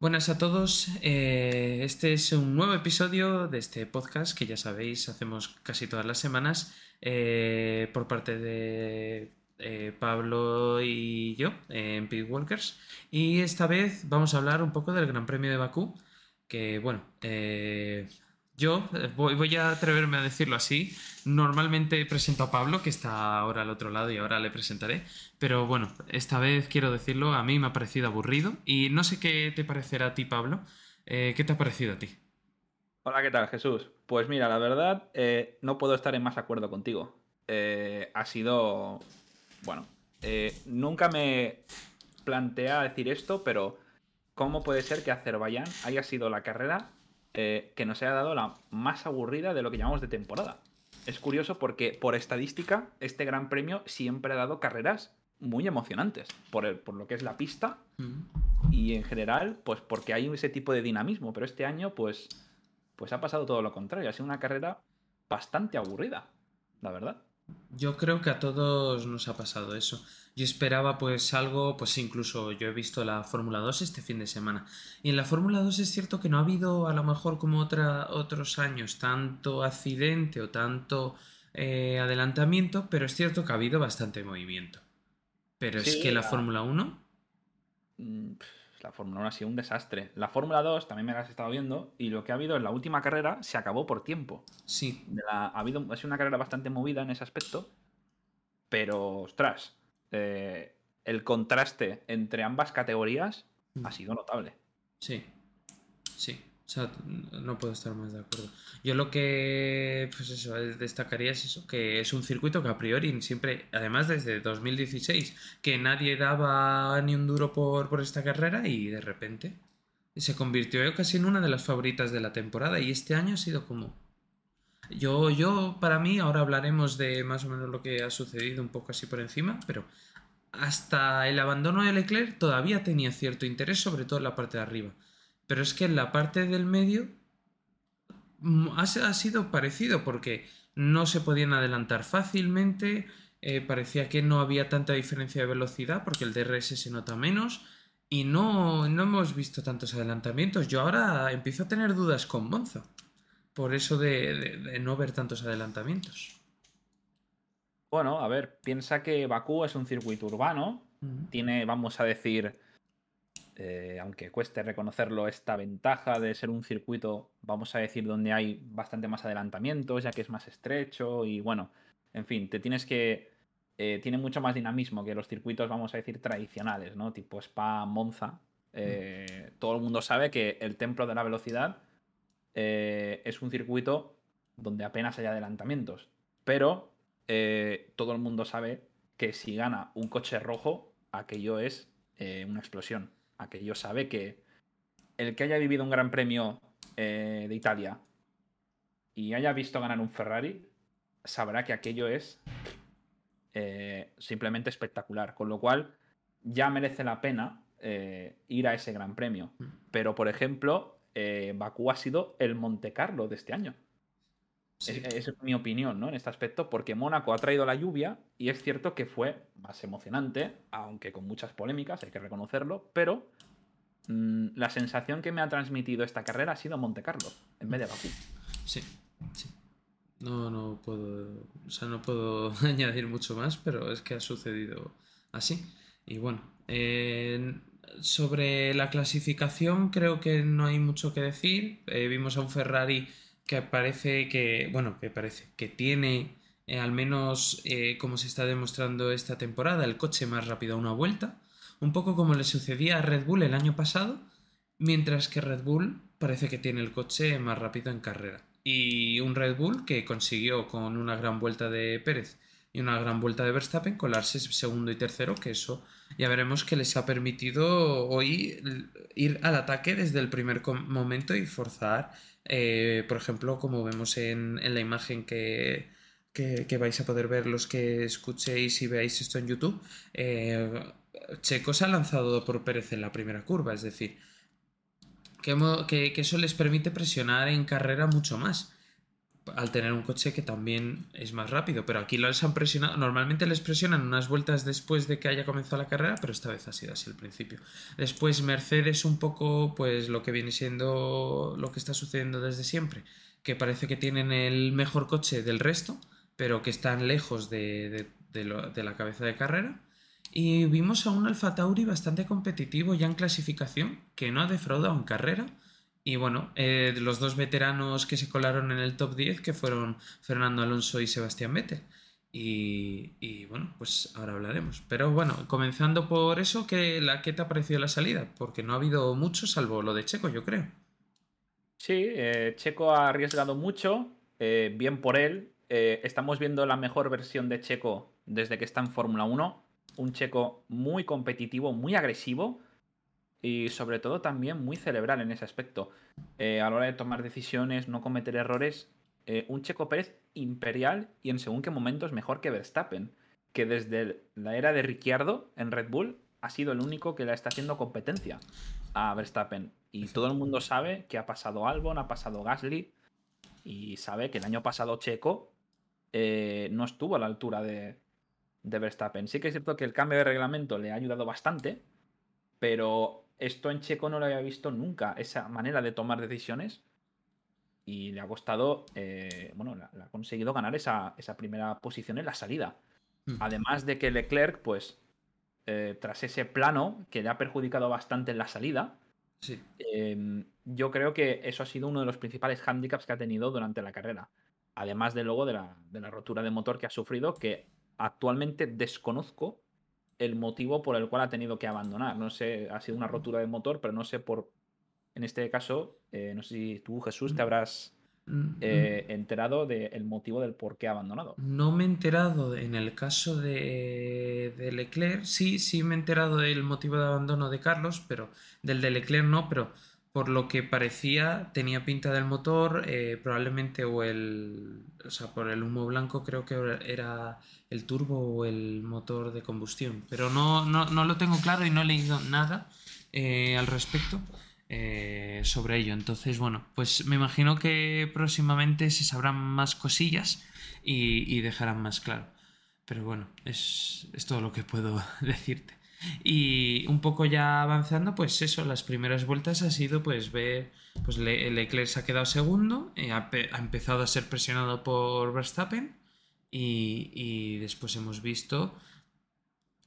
Buenas a todos, eh, este es un nuevo episodio de este podcast que ya sabéis hacemos casi todas las semanas eh, por parte de eh, Pablo y yo en Pit Walkers. Y esta vez vamos a hablar un poco del Gran Premio de Bakú que bueno, yo eh, voy, a atreverme a decirlo así. Normalmente presento a Pablo, que está ahora al otro lado y ahora le presentaré. Pero bueno, esta vez quiero decirlo, a mí me ha parecido aburrido. Y no sé qué te parecerá a ti, Pablo. Eh, ¿Qué te ha parecido a ti? Hola, ¿qué tal, Jesús? Pues mira, la verdad, eh, no puedo estar en más acuerdo contigo. ha sido. Bueno, nunca me plantea decir esto, pero ¿cómo puede ser que Azerbaiyán haya sido la carrera eh, que nos haya dado la más aburrida de lo que llamamos de temporada. Es curioso porque por estadística este Gran Premio siempre ha dado carreras muy emocionantes por, el, por lo que es la pista mm. y en general pues porque hay ese tipo de dinamismo, pero este año pues, pues ha pasado todo lo contrario, ha sido una carrera bastante aburrida, la verdad. Yo creo que a todos nos ha pasado eso. Yo esperaba pues algo, pues incluso yo he visto la Fórmula 2 este fin de semana. Y en la Fórmula 2 es cierto que no ha habido a lo mejor como otra, otros años tanto accidente o tanto eh, adelantamiento, pero es cierto que ha habido bastante movimiento. Pero es que la, Fórmula 1... La Fórmula 1 ha sido un desastre. La Fórmula 2 también me la has estado viendo y lo que ha habido en la última carrera se acabó por tiempo. Sí. ha, habido, ha sido una carrera bastante movida en ese aspecto, pero ostras, eh, el contraste entre ambas categorías mm. ha sido notable. Sí, sí. O sea, no puedo estar más de acuerdo. Yo lo que, pues eso, destacaría es eso, que es un circuito que a priori siempre, además desde 2016, que nadie daba ni un duro por, por esta carrera y de repente se convirtió casi en una de las favoritas de la temporada y este año ha sido como... Yo, yo, para mí, ahora hablaremos de más o menos lo que ha sucedido un poco así por encima, pero hasta el abandono de Leclerc todavía tenía cierto interés, sobre todo en la parte de arriba. Pero es que en la parte del medio mm, ha, sido parecido porque no se podían adelantar fácilmente, eh, parecía que no había tanta diferencia de velocidad porque el DRS se nota menos y no, no hemos visto tantos adelantamientos. Yo ahora empiezo a tener dudas con Monza por eso de, no ver tantos adelantamientos. Bueno, a ver, piensa que Bakú es un circuito urbano, tiene, vamos a decir, eh, aunque cueste reconocerlo, esta ventaja de ser un circuito, vamos a decir, donde hay bastante más adelantamientos, ya que es más estrecho y bueno, en fin, te tienes que... Eh, tiene mucho más dinamismo que los circuitos, vamos a decir, tradicionales, ¿no? Tipo Spa, Monza. Eh, todo el mundo sabe que el templo de la velocidad es un circuito donde apenas hay adelantamientos. Pero todo el mundo sabe que si gana un coche rojo, aquello es una explosión aquello sabe que el que haya vivido un gran premio eh, de Italia y haya visto ganar un Ferrari, sabrá que aquello es eh, simplemente espectacular. Con lo cual, ya merece la pena eh, ir a ese gran premio. Mm. Pero, por ejemplo, Bakú ha sido el Monte Carlo de este año. Esa es mi opinión, ¿no? En este aspecto, porque Mónaco ha traído la lluvia y es cierto que fue más emocionante, aunque con muchas polémicas, hay que reconocerlo, pero mm, la sensación que me ha transmitido esta carrera ha sido Monte Carlo, en vez de Bakú. Sí, sí. No, no puedo, o sea, no puedo añadir mucho más, pero es que ha sucedido así. Y bueno, sobre la clasificación creo que no hay mucho que decir. Eh, vimos a un Ferrari que parece que, bueno, que parece que tiene, eh, al menos eh, como se está demostrando esta temporada, el coche más rápido a una vuelta, un poco como le sucedía a Red Bull el año pasado, mientras que Red Bull parece que tiene el coche más rápido en carrera. Y un Red Bull que consiguió con una gran vuelta de Pérez y una gran vuelta de Verstappen colarse segundo y tercero, que eso ya veremos que les ha permitido hoy ir al ataque desde el primer momento y forzar, eh, por ejemplo, como vemos en, la imagen que, vais a poder ver los que escuchéis y veáis esto en YouTube, eh, Checo se ha lanzado por Pérez en la primera curva, es decir, que, que eso les permite presionar en carrera mucho más al tener un coche que también es más rápido. Pero aquí los han presionado. Normalmente les presionan unas vueltas después de que haya comenzado la carrera, pero esta vez ha sido así al principio. Después Mercedes un poco, pues lo que viene siendo lo que está sucediendo desde siempre, que parece que tienen el mejor coche del resto, pero que están lejos de, de la cabeza de carrera. Y vimos a un Alfa Tauri bastante competitivo ya en clasificación, que no ha defraudado en carrera y bueno, eh, los dos veteranos que se colaron en el top 10, que fueron Fernando Alonso y Sebastián Vettel. Y, bueno, pues ahora hablaremos. Pero bueno, comenzando por eso, ¿qué, la, ¿qué te ha parecido la salida? Porque no ha habido mucho, salvo lo de Checo, yo creo. Sí, eh, Checo ha arriesgado mucho, eh, bien por él. estamos viendo la mejor versión de Checo desde que está en Fórmula 1. Un Checo muy competitivo, muy agresivo y sobre todo también muy cerebral en ese aspecto. Eh, a la hora de tomar decisiones, no cometer errores, eh, un Checo Pérez imperial y en según qué momentos mejor que Verstappen, que desde la era de Ricciardo en Red Bull ha sido el único que le está haciendo competencia a Verstappen. Y todo el mundo sabe que ha pasado Albon, ha pasado Gasly y sabe que el año pasado Checo eh, no estuvo a la altura de, de Verstappen. Sí que es cierto que el cambio de reglamento le ha ayudado bastante, pero esto en Checo no lo había visto nunca, esa manera de tomar decisiones. Y le ha costado, eh, bueno, le, ha conseguido ganar esa, primera posición en la salida. Hmm. Además de que Leclerc, pues, eh, tras ese plano que le ha perjudicado bastante en la salida, em, yo creo que eso ha sido uno de los principales handicaps que ha tenido durante la carrera. Además de luego de la, de la rotura de motor que ha sufrido, que actualmente desconozco el motivo por el cual ha tenido que abandonar. No sé, ha sido una rotura de motor, pero no sé por. En este caso, eh, no sé si tú, Jesús, te mm. habrás mm, eh, mm. enterado del motivo del por qué ha abandonado. No me he enterado en el caso de, de, Leclerc. Sí, sí me he enterado del motivo de abandono de Carlos, pero del de Leclerc no, pero por lo que parecía tenía pinta del motor, eh, probablemente o el, o sea, por el humo blanco creo que era el turbo o el motor de combustión, pero no, no, lo tengo claro y no he leído nada eh, al respecto eh, sobre ello. Entonces, bueno, pues me imagino que próximamente se sabrán más cosillas y, y dejarán más claro. Pero bueno, es, es todo lo que puedo decirte. Y un poco ya avanzando, pues eso, las primeras vueltas ha sido pues ver, pues Leclerc se ha quedado segundo, eh, ha, empezado a ser presionado por Verstappen y, después hemos visto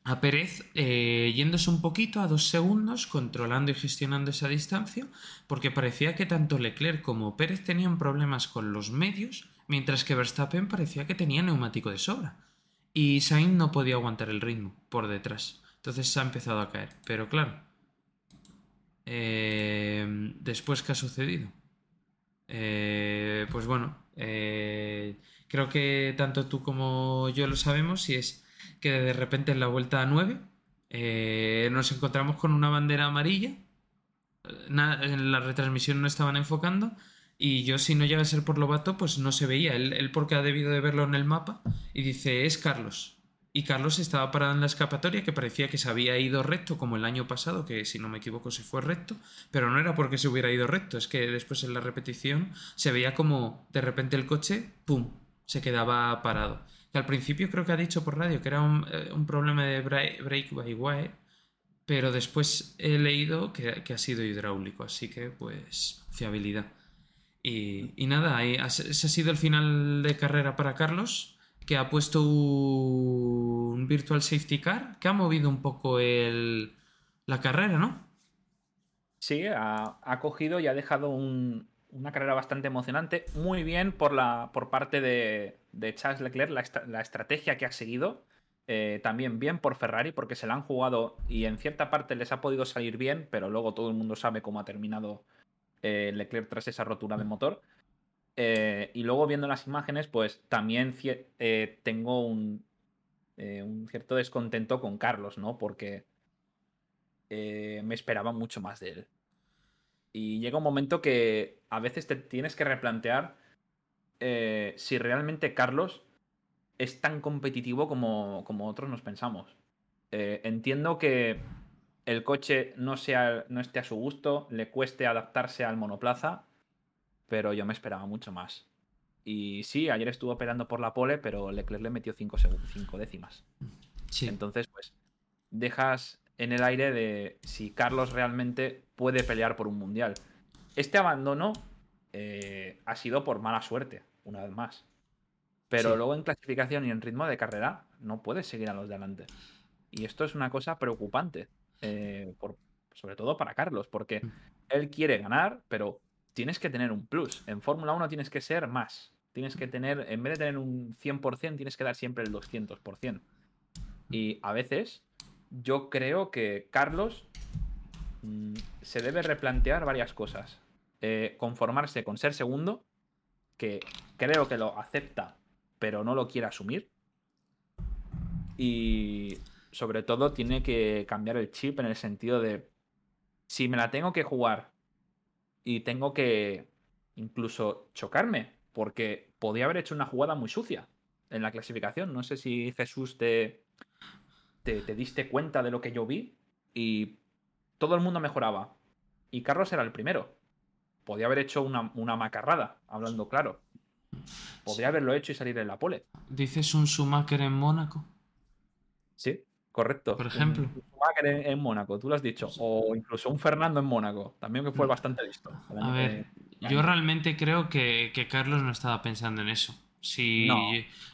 a Pérez eh, yéndose un poquito a dos segundos, controlando y gestionando esa distancia, porque parecía que tanto Leclerc como Pérez tenían problemas con los medios, mientras que Verstappen parecía que tenía neumático de sobra. Y Sainz no podía aguantar el ritmo por detrás. Entonces se ha empezado a caer. Pero claro, eh, después, ¿qué ha sucedido? Eh, pues bueno, eh, creo que tanto tú como yo lo sabemos y es que de repente en la vuelta a 9 nos encontramos con una bandera amarilla. en la retransmisión no estaban enfocando y yo si no llega a ser por Lobato pues no se veía. Él porque ha debido de verlo en el mapa y dice es Carlos y Carlos estaba parado en la escapatoria que parecía que se había ido recto como el año pasado, que si no me equivoco se fue recto, pero no era porque se hubiera ido recto, es que después en la repetición se veía como de repente el coche, ¡pum!, se quedaba parado. Que al principio creo que ha dicho por radio que era un, eh, problema de break by wire, pero después he leído que, ha sido hidráulico, así que pues fiabilidad. Y, y nada, ese ha sido el final de carrera para Carlos que ha puesto un Virtual Safety Car que ha movido un poco el, la carrera, ¿no? Sí, ha, cogido y ha dejado una carrera bastante emocionante. Muy bien por, la, por parte de, Charles Leclerc, la, estrategia que ha seguido. Eh, también bien por Ferrari, porque se la han jugado y en cierta parte les ha podido salir bien, pero luego todo el mundo sabe cómo ha terminado eh, Leclerc tras esa rotura de motor. Eh, y luego viendo las imágenes, pues también eh, tengo eh, un, cierto descontento con Carlos, ¿no? Porque me esperaba mucho más de él. Y llega un momento que a veces te tienes que replantear si realmente Carlos es tan competitivo como, como otros nos pensamos. entiendo que el coche no, sea, no esté a su gusto, le cueste adaptarse al monoplaza, pero yo me esperaba mucho más. Y sí, ayer estuvo peleando por la pole, pero Leclerc le metió 5 décimas. Sí. Entonces, pues, dejas en el aire de si Carlos realmente puede pelear por un mundial. Este abandono eh, ha sido por mala suerte, una vez más. Pero luego en clasificación y en ritmo de carrera no puedes seguir a los de adelante. Y esto es una cosa preocupante, eh, por, sobre todo para Carlos, porque mm. él quiere ganar, pero tienes que tener un plus. En Fórmula 1 tienes que ser más. Tienes que tener, en vez de tener un 100%, tienes que dar siempre el 200%. Y a veces yo creo que Carlos mm, se debe replantear varias cosas. Eh, conformarse con ser segundo, que creo que lo acepta, pero no lo quiere asumir. Y sobre todo tiene que cambiar el chip en el sentido de, si me la tengo que jugar y tengo que incluso chocarme, porque podía haber hecho una jugada muy sucia en la clasificación. No sé si Jesús te, te, te diste cuenta de lo que yo vi y todo el mundo mejoraba. Y Carlos era el primero podía haber hecho una, macarrada, hablando claro. Podría haberlo hecho y salir en la pole. ¿Dices un Schumacher en Mónaco? Sí, correcto. Por ejemplo. Un Schumacher en, Mónaco, tú lo has dicho. O incluso un Fernando en Mónaco, también que fue mm. bastante listo. A ver, yo realmente creo que Carlos no estaba pensando en eso. Si,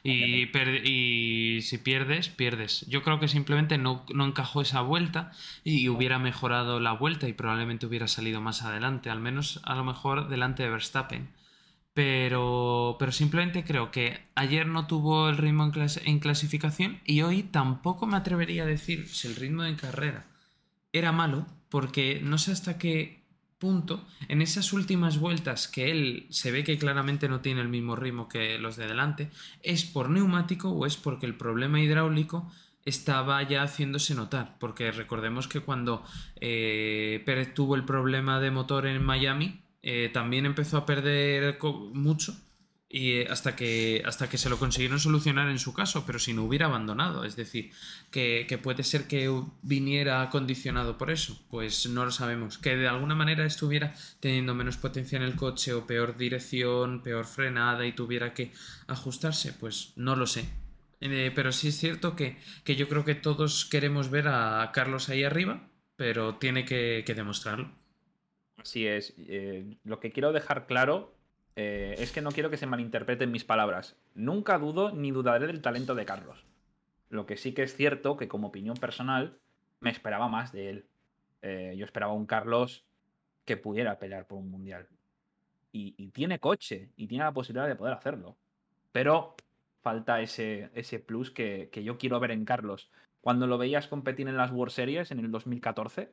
y, si pierdes, pierdes. Yo creo que simplemente no, encajó esa vuelta y hubiera mejorado la vuelta y probablemente hubiera salido más adelante, al menos a lo mejor delante de Verstappen. Pero, pero simplemente creo que ayer no tuvo el ritmo en, en clasificación y hoy tampoco me atrevería a decir si el ritmo de carrera era malo, porque no sé hasta qué punto, en esas últimas vueltas que él se ve que claramente no tiene el mismo ritmo que los de delante, es por neumático o es porque el problema hidráulico estaba ya haciéndose notar, porque recordemos que cuando eh, Pérez tuvo el problema de motor en Miami, eh, también empezó a perder mucho y eh, hasta que, hasta que se lo consiguieron solucionar en su caso, pero si no hubiera abandonado. Es decir, que, puede ser que viniera condicionado por eso, pues no lo sabemos. Que de alguna manera estuviera teniendo menos potencia en el coche o peor dirección, peor frenada y tuviera que ajustarse, pues no lo sé. Eh, pero sí es cierto que, yo creo que todos queremos ver a Carlos ahí arriba, pero tiene que, demostrarlo. Así es. Eh, lo que quiero dejar claro eh, es que no quiero que se malinterpreten mis palabras. Nunca dudo ni dudaré del talento de Carlos. Lo que sí que es cierto que como opinión personal me esperaba más de él. Eh, yo esperaba un Carlos que pudiera pelear por un mundial. Y, tiene coche y tiene la posibilidad de poder hacerlo. Pero falta ese, ese plus que, yo quiero ver en Carlos. Cuando lo veías competir en las World Series en el 2014,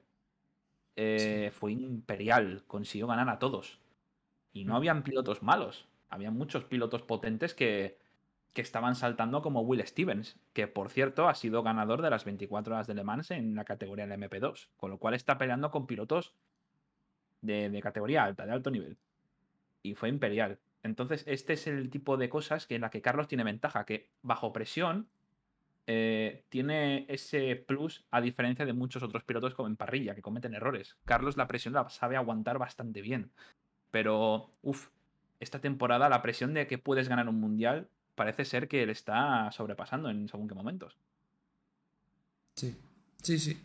eh, fue imperial, consiguió ganar a todos. Y no habían pilotos malos. Había muchos pilotos potentes que, estaban saltando como Will Stevens, que por cierto ha sido ganador de las 24 horas de Le Mans en la categoría del MP2, con lo cual está peleando con pilotos de, categoría alta, de alto nivel. Y fue imperial. Entonces, este es el tipo de cosas que en la que Carlos tiene ventaja, que bajo presión eh, tiene ese plus a diferencia de muchos otros pilotos como en parrilla, que cometen errores. Carlos la presión la sabe aguantar bastante bien. Pero, uff, esta temporada la presión de que puedes ganar un mundial parece ser que él está sobrepasando en según qué momentos. Sí, sí, sí.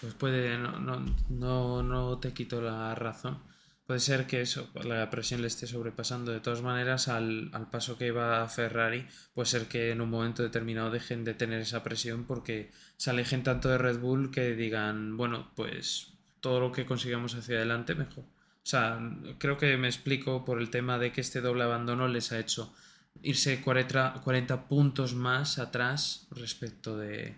Pues puede, no, no, no, te quito la razón. Puede ser que eso, la presión le esté sobrepasando. De todas maneras, al, al, paso que va Ferrari, puede ser que en un momento determinado dejen de tener esa presión porque se alejen tanto de Red Bull que digan, bueno, pues todo lo que consigamos hacia adelante, mejor. O sea, creo que me explico por el tema de que este doble abandono les ha hecho irse 40, 40 puntos más atrás respecto de,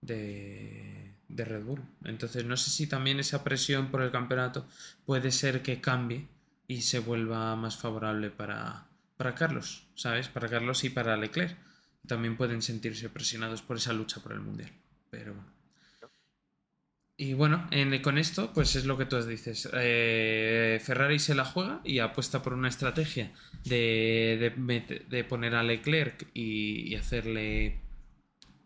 de, Red Bull. Entonces, no sé si también esa presión por el campeonato puede ser que cambie y se vuelva más favorable para, para Carlos, ¿sabes? Para Carlos y para Leclerc. También pueden sentirse presionados por esa lucha por el Mundial. Pero bueno. Y bueno, con esto, pues es lo que tú dices. Eh, Ferrari se la juega y apuesta por una estrategia de, de, poner a Leclerc y, hacerle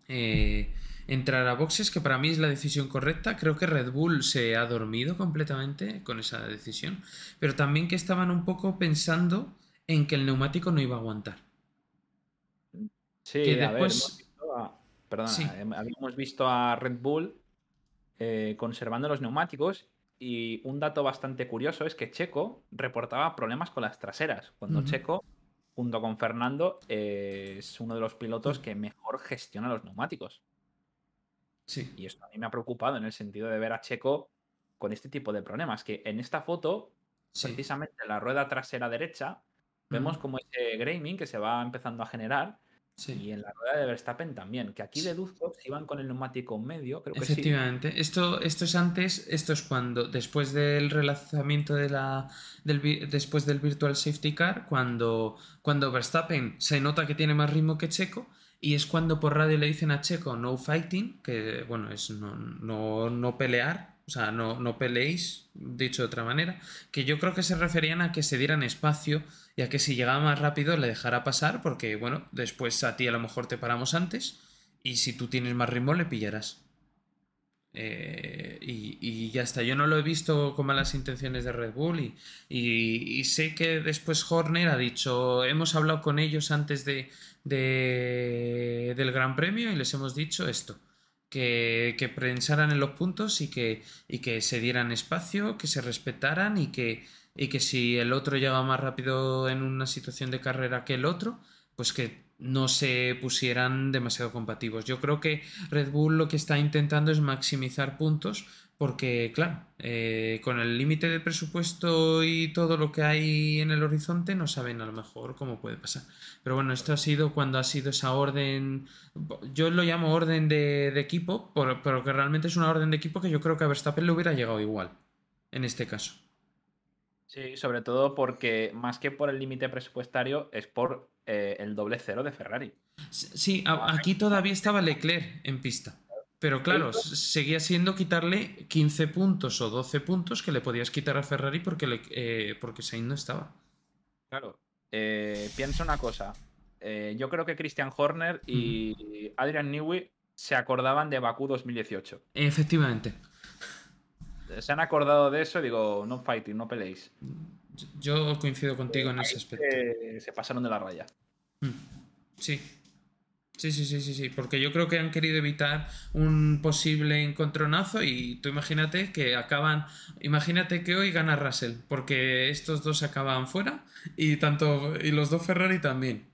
eh, entrar a boxes, que para mí es la decisión correcta. Creo que Red Bull se ha dormido completamente con esa decisión, pero también que estaban un poco pensando en que el neumático no iba a aguantar. Sí, a ver, hemos visto a, perdona, em, habíamos visto a Red Bull eh, conservando los neumáticos y un dato bastante curioso es que Checo reportaba problemas con las traseras, cuando Checo, junto con Fernando, es uno de los pilotos que mejor gestiona los neumáticos. Sí. Y esto a mí me ha preocupado en el sentido de ver a Checo con este tipo de problemas, que en esta foto, precisamente en la rueda trasera derecha, vemos como ese graming que se va empezando a generar y en la rueda de Verstappen también, que aquí deduzco si iban con el neumático medio, creo que Efectivamente. Esto, esto es antes, esto es cuando, después del relanzamiento de la, del, después del Virtual Safety Car, cuando, cuando Verstappen se nota que tiene más ritmo que Checo, y es cuando por radio le dicen a Checo no fighting, que bueno, es no, no, no pelear, o sea, no, no peleéis, dicho de otra manera, que yo creo que se referían a que se dieran espacio y a que si llegaba más rápido le dejara pasar, porque bueno, después a ti a lo mejor te paramos antes y si tú tienes más ritmo le pillarás. Eh, y, ya está, yo no lo he visto con malas intenciones de Red Bull y, y, sé que después Horner ha dicho, hemos hablado con ellos antes de, de, del Gran Premio y les hemos dicho esto que, que prensaran en los puntos y que, y que se dieran espacio, que se respetaran y que, y que si el otro llega más rápido en una situación de carrera que el otro, pues que no se pusieran demasiado compatibles. Yo creo que Red Bull lo que está intentando es maximizar puntos porque, claro, eh, con el límite de presupuesto y todo lo que hay en el horizonte, no saben a lo mejor cómo puede pasar. Pero bueno, esto ha sido cuando ha sido esa orden, yo lo llamo orden de, equipo, pero que realmente es una orden de equipo que yo creo que a Verstappen le hubiera llegado igual, en este caso. Sí, sobre todo porque más que por el límite presupuestario es por eh, el doble cero de Ferrari. Sí, aquí todavía estaba Leclerc en pista. Pero claro, seguía siendo quitarle 15 puntos o 12 puntos que le podías quitar a Ferrari porque, le, eh, porque Sainz no estaba. Claro. Eh, piensa una cosa. Eh, yo creo que Christian Horner y Adrian Newey se acordaban de Bakú 2018. Efectivamente. Se han acordado de eso digo, no fighting, no peleéis. Yo coincido contigo en ese aspecto. se pasaron de la raya. Mm. Sí, Sí, sí, sí, sí, sí, porque yo creo que han querido evitar un posible encontronazo y tú imagínate que acaban, imagínate que hoy gana Russell, porque estos dos acaban fuera y tanto y los dos Ferrari también.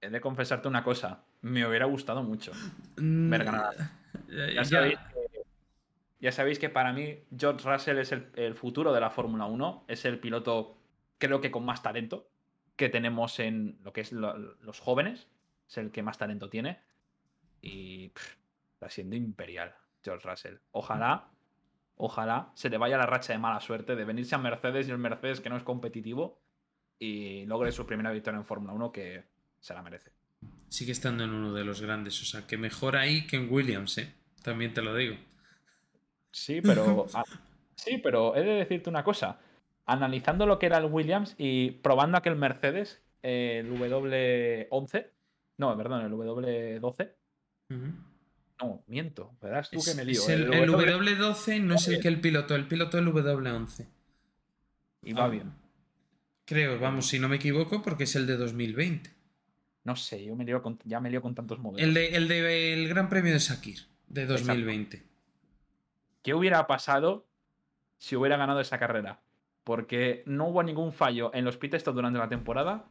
He de confesarte una cosa, me hubiera gustado mucho mm, ver ganar. Ya, sabéis que, para mí George Russell es el, futuro de la Fórmula 1, es el piloto creo que con más talento que tenemos en lo que es los jóvenes es el que más talento tiene. Y está siendo imperial George Russell. Ojalá, ojalá se le vaya la racha de mala suerte de venirse a Mercedes y el Mercedes que no es competitivo y logre su primera victoria en Fórmula 1 que se la merece. Sigue estando en uno de los grandes, o sea, que mejor ahí que en Williams, ¿eh? También te lo digo. Sí, pero sí, pero he de decirte una cosa. Analizando lo que era el Williams y probando aquel Mercedes, el W11, no, perdón, el W12. No, miento. Verás tú que me lío. el, w... 12 no es el que el piloto, el piloto del W11. Y va ah, bien. Creo, vamos, si no me equivoco, porque es el de 2020. No sé, yo me lío con, ya me lío con tantos modelos. El de, el de Gran Premio de Sakir, de 2020. ¿Qué hubiera pasado si hubiera ganado esa carrera? Porque no hubo ningún fallo en los pit durante la temporada.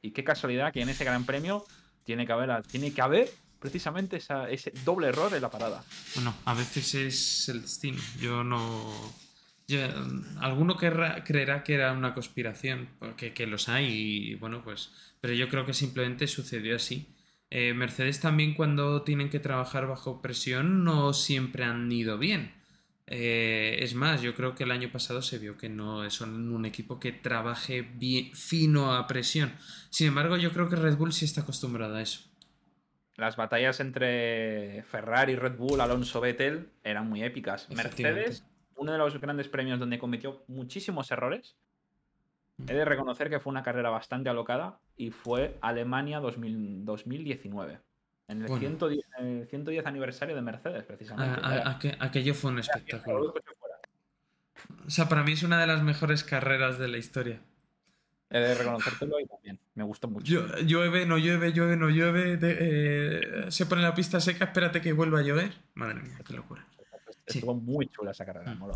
Y qué casualidad que en ese Gran Premio tiene que haber, tiene que haber precisamente ese doble error en la parada. Bueno, a veces es el destino. Yo no. alguno creerá que era una conspiración, porque que los hay, y bueno, pues. Pero yo creo que simplemente sucedió así. Eh, Mercedes también, cuando tienen que trabajar bajo presión, no siempre han ido bien. Eh, es más, yo creo que el año pasado se vio que no son un equipo que trabaje bien, fino a presión. Sin embargo, yo creo que Red Bull sí está acostumbrada a eso. Las batallas entre Ferrari, Red Bull, Alonso Vettel eran muy épicas. Mercedes, uno de los grandes premios donde cometió muchísimos errores. Mm. He de reconocer que fue una carrera bastante alocada y fue Alemania 2019. En el, 110, aniversario de Mercedes, precisamente. aquello fue un espectáculo. O sea, para mí es una de las mejores carreras de la historia. He de reconocértelo y también. Me gustó mucho. llueve, no llueve, llueve, no llueve. Eh, se pone la pista seca, espérate que vuelva a llover. Madre mía, qué locura. Estuvo muy chula esa carrera, mm.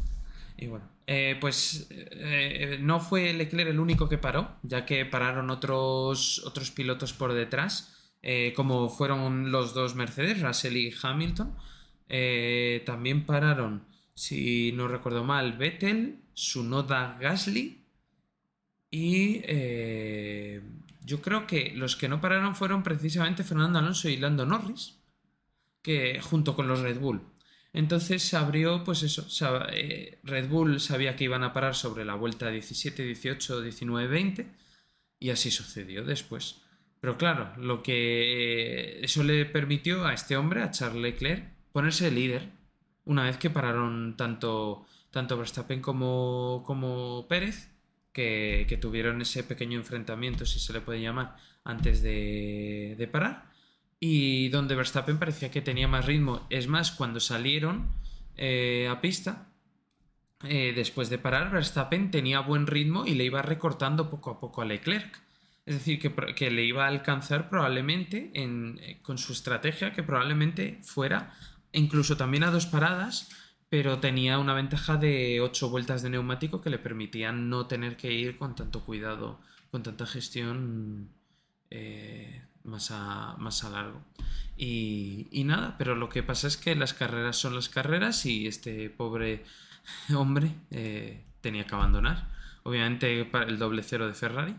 Y bueno, eh, pues eh, no fue Leclerc el único que paró, ya que pararon otros, otros pilotos por detrás, como fueron los dos Mercedes, Russell y Hamilton. también pararon, si no recuerdo mal, Vettel, Sunoda Gasly y eh, yo creo que los que no pararon fueron precisamente Fernando Alonso y Lando Norris, que junto con los Red Bull. Entonces se abrió, pues eso, eh, Red Bull sabía que iban a parar sobre la vuelta 17, 18, 19, 20 y así sucedió después. Pero claro, lo que eso le permitió a este hombre, a Charles Leclerc, ponerse líder una vez que pararon tanto, tanto Verstappen como, como Pérez que, tuvieron ese pequeño enfrentamiento, si se le puede llamar, antes de, parar. Y donde Verstappen parecía que tenía más ritmo. Es más, cuando salieron eh, a pista, eh, después de parar, Verstappen tenía buen ritmo y le iba recortando poco a poco a Leclerc. Es decir, que, le iba a alcanzar probablemente eh, con su estrategia, que probablemente fuera incluso también a dos paradas pero tenía una ventaja de 8 vueltas de neumático que le permitían no tener que ir con tanto cuidado, con tanta gestión eh, más, a, más a largo. Y, nada, pero lo que pasa es que las carreras son las carreras y este pobre hombre eh, tenía que abandonar. Obviamente el doble cero de Ferrari.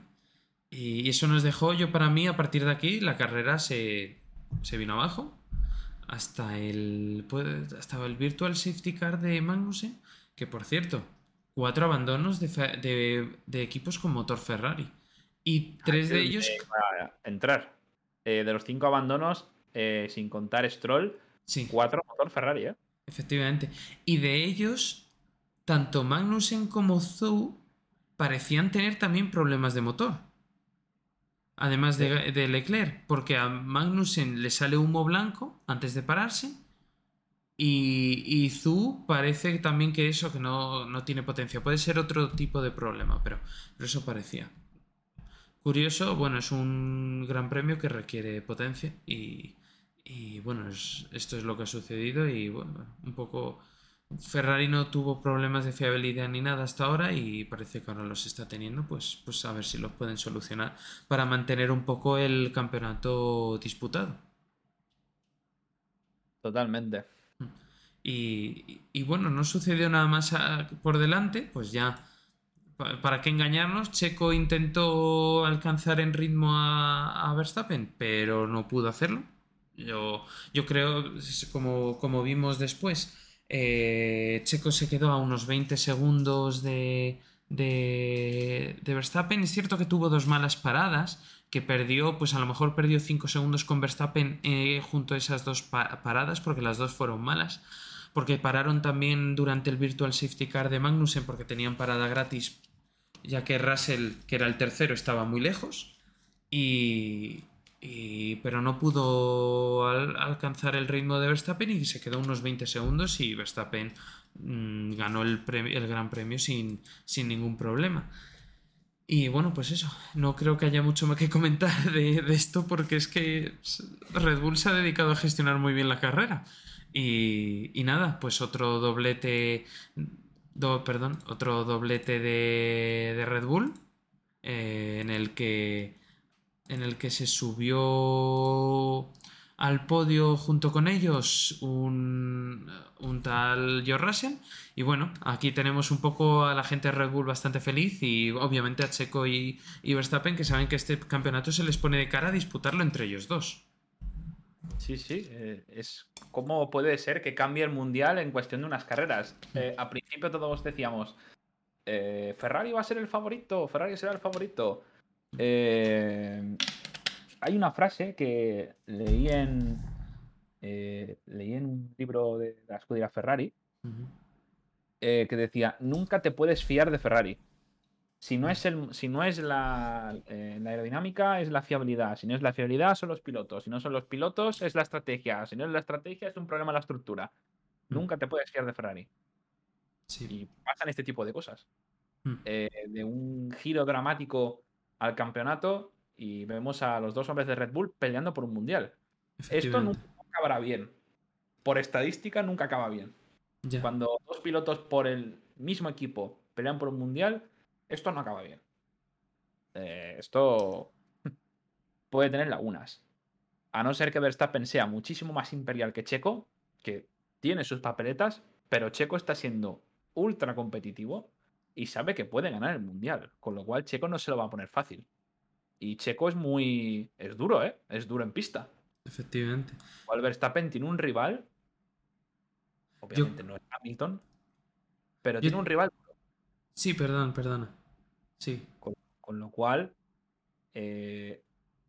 Y eso nos dejó, yo para mí, a partir de aquí, la carrera se, se vino abajo hasta el, hasta el Virtual Safety Car de Magnussen, que por cierto, cuatro abandonos de, equipos con motor Ferrari. Y tres de ellos... entrar. Eh, de los cinco abandonos, eh, sin contar Stroll, cuatro motor Ferrari. ¿eh? Efectivamente. Y de ellos, tanto Magnussen como Zhou parecían tener también problemas de motor. Además de, Leclerc, porque a Magnussen le sale humo blanco antes de pararse. Y, y Zhu parece también que eso, que no, tiene potencia. Puede ser otro tipo de problema, pero, eso parecía. Curioso, bueno, es un gran premio que requiere potencia y, y bueno, esto es lo que ha sucedido y bueno, un poco Ferrari no tuvo problemas de fiabilidad ni nada hasta ahora y parece que ahora los está teniendo, pues, pues a ver si los pueden solucionar para mantener un poco el campeonato disputado. Totalmente. Y, bueno, no sucedió nada más por delante, pues ya, ¿para qué engañarnos? Checo intentó alcanzar en ritmo a, Verstappen, pero no pudo hacerlo. Yo, yo creo, como, como vimos después, eh, Checo se quedó a unos 20 segundos de, de, Verstappen. Es cierto que tuvo dos malas paradas, que perdió, pues a lo mejor perdió 5 segundos con Verstappen eh, junto a esas dos paradas, porque las dos fueron malas. Porque pararon también durante el Virtual Safety Car de Magnussen, porque tenían parada gratis, ya que Russell, que era el tercero, estaba muy lejos. Y, pero no pudo alcanzar el ritmo de Verstappen y se quedó unos 20 segundos y Verstappen mm, ganó el, el, Gran Premio sin, sin, ningún problema. Y bueno, pues eso, no creo que haya mucho más que comentar de, esto porque es que Red Bull se ha dedicado a gestionar muy bien la carrera. Y, nada, pues otro doblete, perdón, otro doblete de, Red Bull eh, en el que en el que se subió al podio junto con ellos un, tal George Russell. Y bueno, aquí tenemos un poco a la gente Red Bull bastante feliz y obviamente a Checo y, Verstappen que saben que este campeonato se les pone de cara a disputarlo entre ellos dos. Sí, sí, eh, es cómo puede ser que cambie el mundial en cuestión de unas carreras. Eh, a principio todos decíamos, eh, Ferrari va a ser el favorito, Ferrari será el favorito. Eh, hay una frase que leí en, eh, leí en un libro de la escudería Ferrari eh, que decía, nunca te puedes fiar de Ferrari. Si no es, el, si no es la, aerodinámica, es la fiabilidad. Si no es la fiabilidad, son los pilotos. Si no son los pilotos, es la estrategia. Si no es la estrategia, es un problema la estructura. Mm. Nunca te puedes fiar de Ferrari. Y pasan este tipo de cosas. Mm. de un giro dramático al campeonato y vemos a los dos hombres de Red Bull peleando por un mundial. Esto nunca acabará bien. Por estadística nunca acaba bien. Cuando dos pilotos por el mismo equipo pelean por un mundial, esto no acaba bien. Eh, esto puede tener lagunas. A no ser que Verstappen sea muchísimo más imperial que Checo, que tiene sus papeletas, pero Checo está siendo ultra competitivo y sabe que puede ganar el mundial, con lo cual Checo no se lo va a poner fácil. Y Checo es muy. es duro, ¿eh? Es duro en pista. Efectivamente. Igual Verstappen tiene un rival. Obviamente no es Hamilton. Pero tiene un rival. Sí, perdón, perdona. Sí. Con, lo cual. Eh,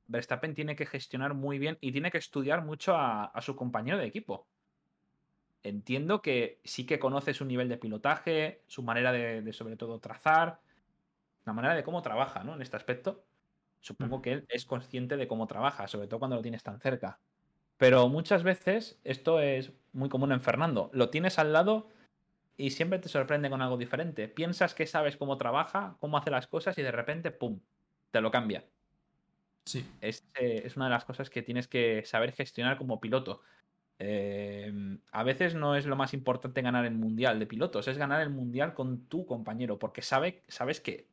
Verstappen tiene que gestionar muy bien y tiene que estudiar mucho a su compañero de equipo entiendo que sí que conoce su nivel de pilotaje, su manera de, sobre todo trazar, la manera de cómo trabaja, ¿no? En este aspecto. Supongo que él es consciente de cómo trabaja, sobre todo cuando lo tienes tan cerca. Pero muchas veces esto es muy común en Fernando. Lo tienes al lado y siempre te sorprende con algo diferente. Piensas que sabes cómo trabaja, cómo hace las cosas y de repente, ¡pum!, te lo cambia. Sí. Es, eh, es una de las cosas que tienes que saber gestionar como piloto. Em, a veces no es lo más importante ganar el mundial de pilotos, es ganar el mundial con tu compañero, porque sabe, sabes que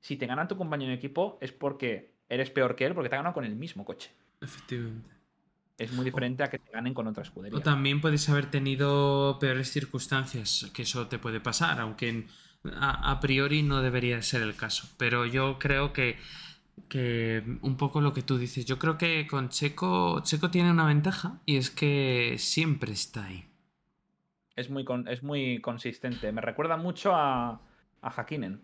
si te gana tu compañero de equipo es porque eres peor que él, porque te ha ganado con el mismo coche. Efectivamente. Es muy diferente a que te ganen con otra escudería. O también puedes haber tenido peores circunstancias, que eso te puede pasar, aunque a priori no debería ser el caso. Pero yo creo que que un poco lo que tú dices. Yo creo que con Checo, Checo tiene una ventaja y es que siempre está ahí. Es muy, es muy consistente. Me recuerda mucho a, a Hakkinen.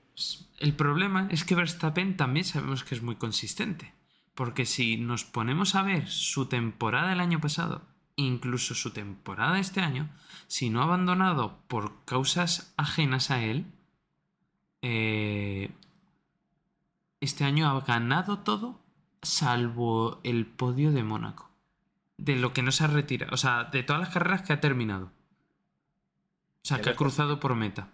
El problema es que Verstappen también sabemos que es muy consistente. Porque si nos ponemos a ver su temporada el año pasado, incluso su temporada este año, si no ha abandonado por causas ajenas a él, eh, este año ha ganado todo salvo el podio de Mónaco. De lo que no se ha retirado. O sea, de todas las carreras que ha terminado. O sea, que ha cruzado por meta.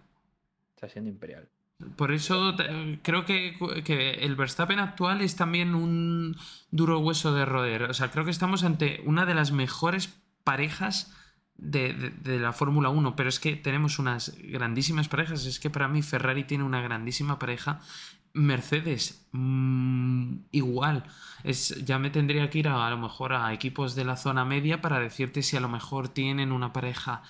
Está siendo imperial. Por eso creo que, que, el Verstappen actual es también un duro hueso de roer. O sea, creo que estamos ante una de las mejores parejas de, la Fórmula 1, pero es que tenemos unas grandísimas parejas. Es que para mí Ferrari tiene una grandísima pareja Mercedes, mm, igual. Es, ya me tendría que ir a, lo mejor a equipos de la zona media para decirte si a lo mejor tienen una pareja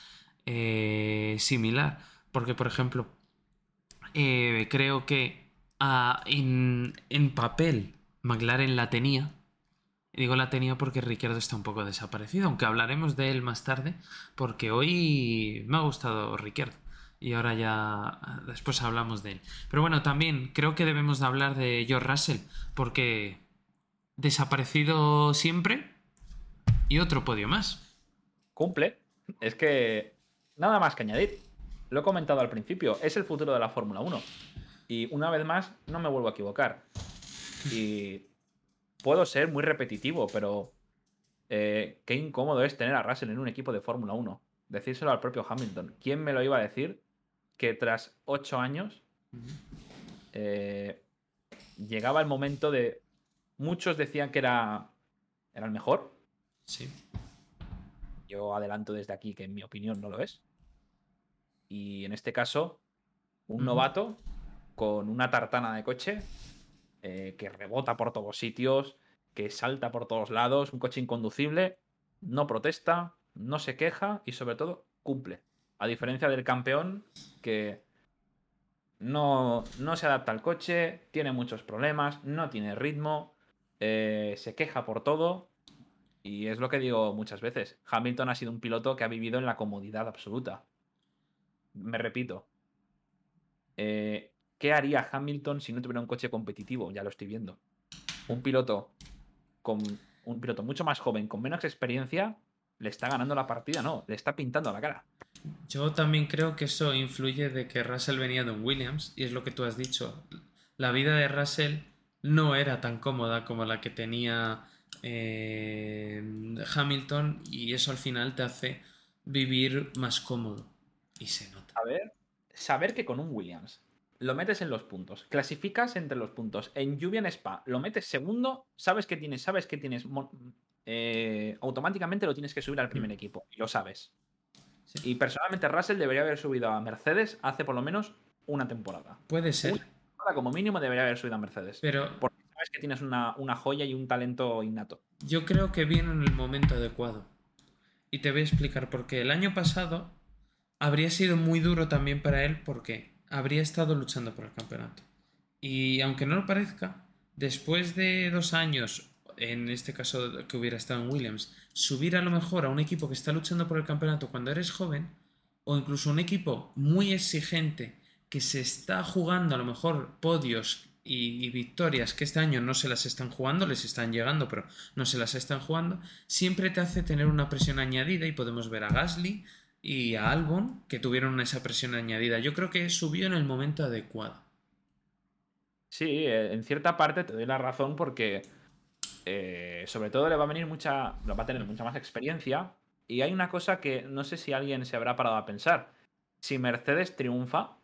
eh, similar. Porque, por ejemplo, eh, creo que ah, en, en, papel McLaren la tenía. digo la tenía porque Ricardo está un poco desaparecido, aunque hablaremos de él más tarde, porque hoy me ha gustado Ricardo y ahora ya después hablamos de él. Pero bueno, también creo que debemos de hablar de George Russell, porque desaparecido siempre y otro podio más. Cumple. Es que nada más que añadir. Lo he comentado al principio, es el futuro de la Fórmula 1. Y una vez más, no me vuelvo a equivocar. Y puedo ser muy repetitivo, pero eh, qué incómodo es tener a Russell en un equipo de Fórmula 1. Decírselo al propio Hamilton. ¿Quién me lo iba a decir que tras ocho años eh, llegaba el momento de. Muchos decían que era, era el mejor. Sí. Yo adelanto desde aquí que en mi opinión no lo es. Y en este caso, un novato con una tartana de coche eh, que rebota por todos sitios, que salta por todos lados, un coche inconducible, no protesta, no se queja y sobre todo cumple. A diferencia del campeón que no, no se adapta al coche, tiene muchos problemas, no tiene ritmo, eh, se queja por todo. Y es lo que digo muchas veces. Hamilton ha sido un piloto que ha vivido en la comodidad absoluta. Me repito. Eh, ¿Qué haría Hamilton si no tuviera un coche competitivo? Ya lo estoy viendo. Un piloto con un piloto mucho más joven, con menos experiencia, le está ganando la partida, no, le está pintando la cara. Yo también creo que eso influye de que Russell venía de un Williams, y es lo que tú has dicho. La vida de Russell no era tan cómoda como la que tenía eh, Hamilton, y eso al final te hace vivir más cómodo. Y se nota. A ver, saber que con un Williams lo metes en los puntos, clasificas entre los puntos. En lluvia en Spa, lo metes segundo, sabes que tienes, sabes que tienes. Eh, automáticamente lo tienes que subir al primer mm. equipo, y lo sabes. Y personalmente Russell debería haber subido a Mercedes hace por lo menos una temporada. Puede ser. como mínimo debería haber subido a Mercedes. Pero. Porque sabes que tienes una, una joya y un talento innato. Yo creo que viene en el momento adecuado. Y te voy a explicar por qué. El año pasado habría sido muy duro también para él porque habría estado luchando por el campeonato. Y aunque no lo parezca, después de dos años, en este caso que hubiera estado en Williams, subir a lo mejor a un equipo que está luchando por el campeonato cuando eres joven, o incluso un equipo muy exigente que se está jugando a lo mejor podios y, victorias que este año no se las están jugando, les están llegando, pero no se las están jugando, siempre te hace tener una presión añadida y podemos ver a Gasly y a Albon que tuvieron esa presión añadida. Yo creo que subió en el momento adecuado. Sí, eh, en cierta parte te doy la razón porque eh, sobre todo le va a venir mucha, va a tener mucha más experiencia y hay una cosa que no sé si alguien se habrá parado a pensar. Si Mercedes triunfa,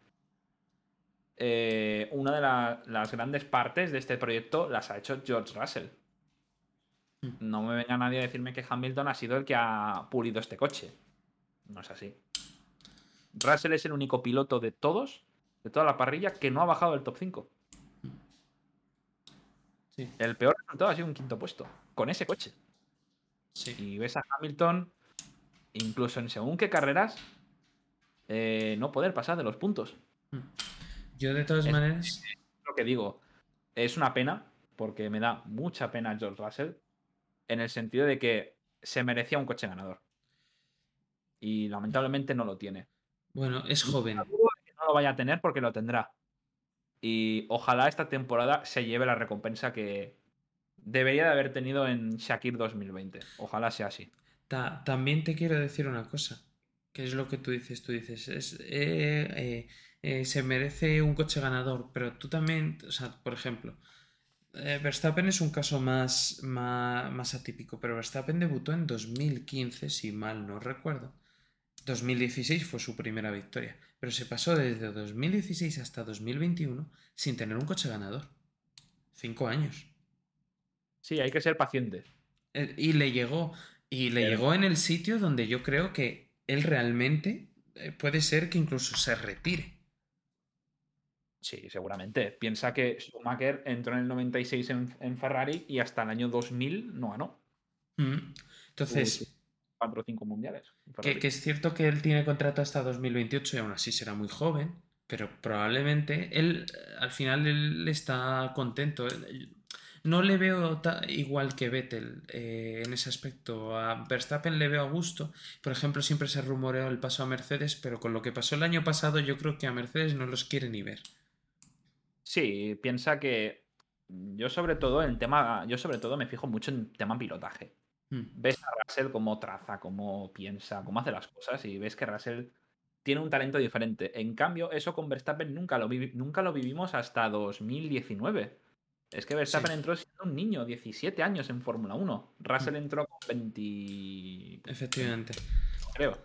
eh, una de las grandes partes de este proyecto las ha hecho George Russell. Hmm. No me venga nadie a decirme que Hamilton ha sido el que ha pulido este coche. No es así. Russell es el único piloto de todos, de toda la parrilla, que no ha bajado del top 5. El peor resultado ha sido un quinto puesto, con ese coche. Y ves a Hamilton, incluso en según qué carreras, eh, no poder pasar de los puntos. Hmm. Yo de todas maneras... lo que digo, es una pena, porque me da mucha pena George Russell, en el sentido de que se merecía un coche ganador. Y lamentablemente no lo tiene. Bueno, es joven. No lo vaya a tener porque lo tendrá. Y ojalá esta temporada se lleve la recompensa que debería de haber tenido en Shakir 2020. Ojalá sea así. también te quiero decir una cosa, que es lo que tú dices. Tú dices, es, eh, eh, eh, se merece un coche ganador, pero tú también, por ejemplo, Verstappen es un caso más, más, atípico, pero Verstappen debutó en 2015, si mal no recuerdo. 2016 fue su primera victoria, pero se pasó desde 2016 hasta 2021 sin tener un coche ganador. Cinco años. Sí, hay que ser paciente. Eh, y le llegó, y le llegó en el sitio donde yo creo que él realmente puede ser que incluso se retire. Sí, seguramente. Piensa que Schumacher entró en el 96 en, Ferrari y hasta el año 2000 no ganó. Mm. Entonces. Cuatro o cinco mundiales. Que, es cierto que él tiene contrato hasta 2028 y aún así será muy joven, pero probablemente él, al final, él está contento. No le veo igual que Vettel eh, en ese aspecto. A Verstappen le veo a gusto. Por ejemplo, siempre se rumoreó el paso a Mercedes, pero con lo que pasó el año pasado, yo creo que a Mercedes no los quiere ni ver. Sí, piensa que yo sobre todo en tema, yo sobre todo me fijo mucho en tema pilotaje. Hmm. Ves a Russell cómo traza, cómo piensa, cómo hace las cosas y ves que Russell tiene un talento diferente. En cambio, eso con Verstappen nunca lo, nunca lo vivimos hasta 2019. Es que Verstappen entró siendo un niño, 17 años en Fórmula 1. Russell hmm. entró con 20... Efectivamente. Creo.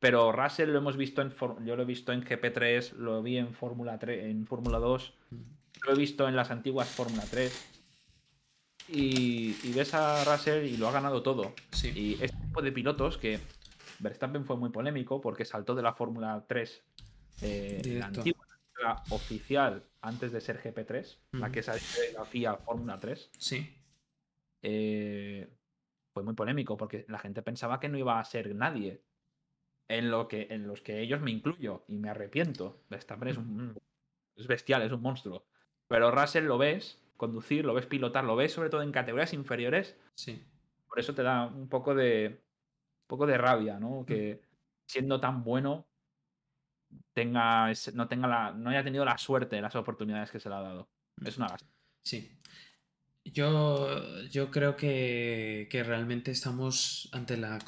Pero Russell lo hemos visto en yo lo he visto en GP3, lo vi en Fórmula 3, en Fórmula 2, lo he visto en las antiguas Fórmula 3. Y, ves a Russell y lo ha ganado todo. Y este tipo de pilotos que Verstappen fue muy polémico porque saltó de la Fórmula 3, eh, la antigua la oficial antes de ser GP3, la que salió de la FIA Fórmula 3. Sí. Eh, fue muy polémico porque la gente pensaba que no iba a ser nadie en, lo que, en los que ellos me incluyo y me arrepiento. Verstappen es, un, es bestial, es un monstruo. Pero Russell lo ves conducir, lo ves pilotar, lo ves sobre todo en categorías inferiores. Sí. Por eso te da un poco de, un poco de rabia, ¿no? Que siendo tan bueno tenga no tenga la, no haya tenido la suerte las oportunidades que se le ha dado. Es una lástima. Sí. Yo, yo creo que, realmente estamos ante la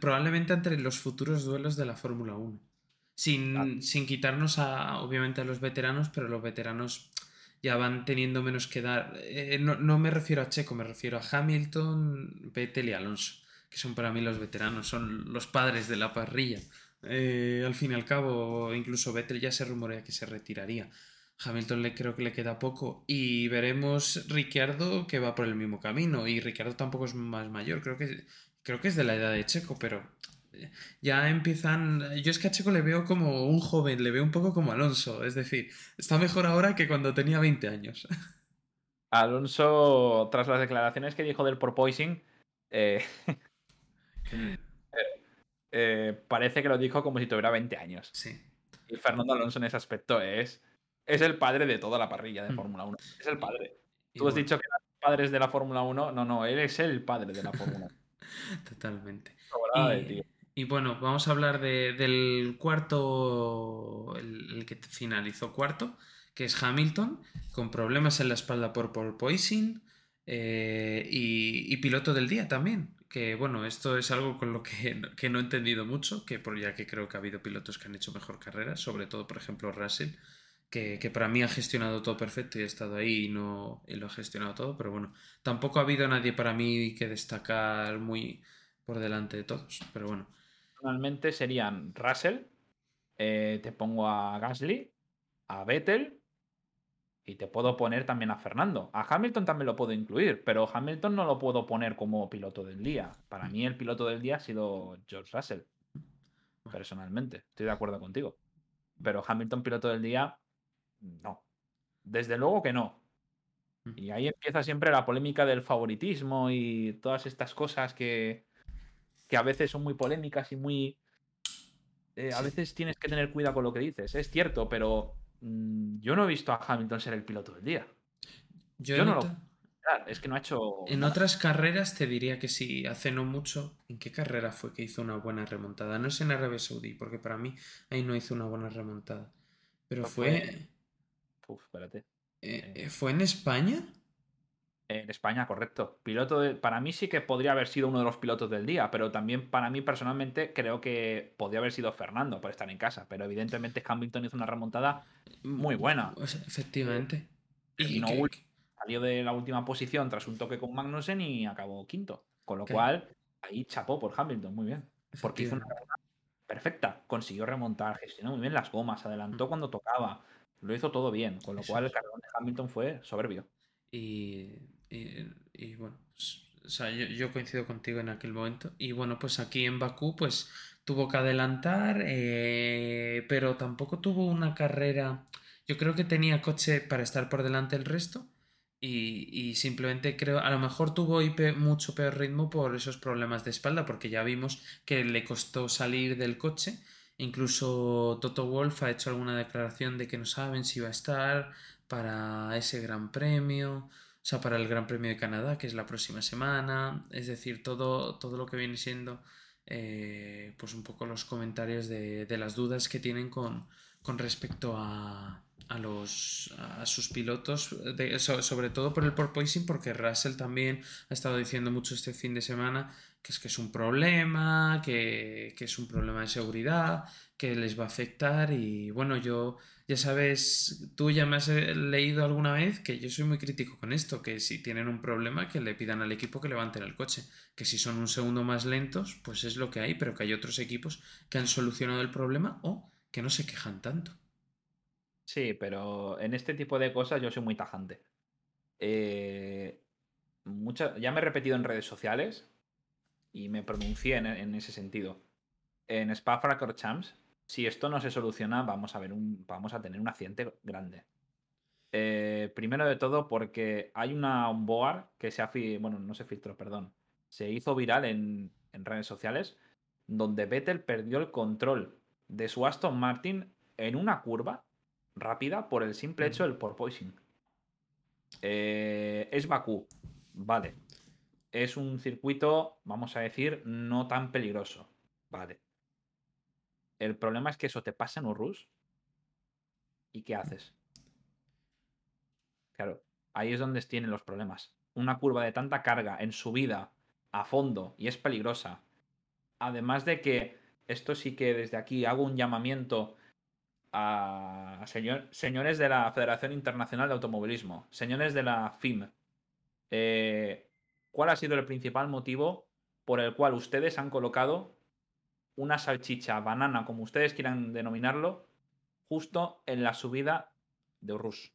probablemente ante los futuros duelos de la Fórmula 1. Sin, sin, quitarnos a, obviamente, a los veteranos, pero los veteranos ya van teniendo menos que dar. Eh, no, me refiero a Checo, me refiero a Hamilton, Vettel y Alonso, que son para mí los veteranos, son los padres de la parrilla. Eh, al fin y al cabo, incluso Vettel ya se rumorea que se retiraría. Hamilton le creo que le queda poco. Y veremos Ricciardo que va por el mismo camino. Y Ricciardo tampoco es más mayor. Creo que, creo que es de la edad de Checo, pero ya empiezan. Yo es que a Checo le veo como un joven, le veo un poco como Alonso. Es decir, está mejor ahora que cuando tenía 20 años. Alonso, tras las declaraciones que dijo del porpoising, eh, eh, parece que lo dijo como si tuviera 20 años. Sí. Y Fernando Alonso en ese aspecto es, es el padre de toda la parrilla de mm. Fórmula 1. Es el padre. Tú has dicho que eran padres de la Fórmula 1. No, no, él es el padre de la Fórmula 1. Totalmente. Y, y, bueno, vamos a hablar del cuarto, el, que finalizó cuarto, que es Hamilton, con problemas en la espalda por porpoising eh, y, y, piloto del día también. Que bueno, esto es algo con lo que, que, no he entendido mucho, que por ya que creo que ha habido pilotos que han hecho mejor carrera, sobre todo, por ejemplo, Russell, que, que, para mí ha gestionado todo perfecto y ha estado ahí y, no, y lo ha gestionado todo, pero bueno, tampoco ha habido nadie para mí que destacar muy por delante de todos, pero bueno. Normalmente serían Russell, eh, te pongo a Gasly, a Vettel y te puedo poner también a Fernando. A Hamilton también lo puedo incluir, pero Hamilton no lo puedo poner como piloto del día. Para mí el piloto del día ha sido George Russell, personalmente. Estoy de acuerdo contigo. Pero Hamilton piloto del día, no. Desde luego que no. Y ahí empieza siempre la polémica del favoritismo y todas estas cosas que, que a veces son muy polémicas y muy... Eh, a veces tienes que tener cuidado con lo que dices, es cierto, pero mm, yo no he visto a Hamilton ser el piloto del día. Yo, no lo... Es que no ha hecho... En otras carreras te diría que sí, hace no mucho. ¿En qué carrera fue que hizo una buena remontada? No es en Arabia Saudí, porque para mí ahí no hizo una buena remontada. Pero fue... Uf, espérate. Eh, eh, ¿Fue en España? En España, correcto. Piloto de, para mí sí que podría haber sido uno de los pilotos del día, pero también para mí personalmente creo que podría haber sido Fernando por estar en casa. Pero evidentemente Hamilton hizo una remontada muy buena. Pues, efectivamente. Y, no salió de la última posición tras un toque con Magnussen y acabó quinto. Con lo cual, ahí chapó por Hamilton, muy bien. Porque hizo una perfecta. Consiguió remontar, gestionó muy bien las gomas, adelantó mm. cuando tocaba. Lo hizo todo bien. Con lo cual, el carrón de Hamilton fue soberbio. Y, y, bueno, o sea, yo, coincido contigo en aquel momento. Y bueno, pues aquí en Bakú, pues tuvo que adelantar, eh, pero tampoco tuvo una carrera. Yo creo que tenía coche para estar por delante el resto. Y, y, simplemente creo, a lo mejor tuvo mucho peor ritmo por esos problemas de espalda, porque ya vimos que le costó salir del coche. Incluso Toto Wolf ha hecho alguna declaración de que no saben si va a estar, para ese Gran Premio, o sea, para el Gran Premio de Canadá, que es la próxima semana, es decir, todo, todo lo que viene siendo, eh, pues un poco los comentarios de, las dudas que tienen con, con respecto a, a, los, a sus pilotos, sobre todo por el porpoising, porque Russell también ha estado diciendo mucho este fin de semana que es que es un problema, que, que es un problema de seguridad, que les va a afectar. Y bueno, yo ya sabes, tú ya me has eh, leído alguna vez que yo soy muy crítico con esto, que si tienen un problema que le pidan al equipo que levanten el coche, que si son un segundo más lentos, pues es lo que hay, pero que hay otros equipos que han solucionado el problema o que no se quejan tanto. Sí, pero en este tipo de cosas yo soy muy tajante. Eh, ya me he repetido en redes sociales y me pronuncié en, ese sentido. En Spa Champs si esto no se soluciona, vamos a, ver un, vamos a tener un accidente grande. Eh, primero de todo, porque hay una onboard que se ha bueno, no se filtró, perdón. Se hizo viral en, redes sociales donde Vettel perdió el control de su Aston Martin en una curva rápida por el simple hecho del porpoising. Eh, es Bakú, vale. Es un circuito, vamos a decir, no tan peligroso, vale. El problema es que eso te pasa en Urrus. ¿Y qué haces? Claro, ahí es donde tienen los problemas. Una curva de tanta carga en subida, a fondo, y es peligrosa. Además de que esto sí que desde aquí hago un llamamiento a señores de la Federación Internacional de Automovilismo, señores de la FIM. Eh, ¿Cuál ha sido el principal motivo por el cual ustedes han colocado una salchicha, banana, como ustedes quieran denominarlo, justo en la subida de Rush.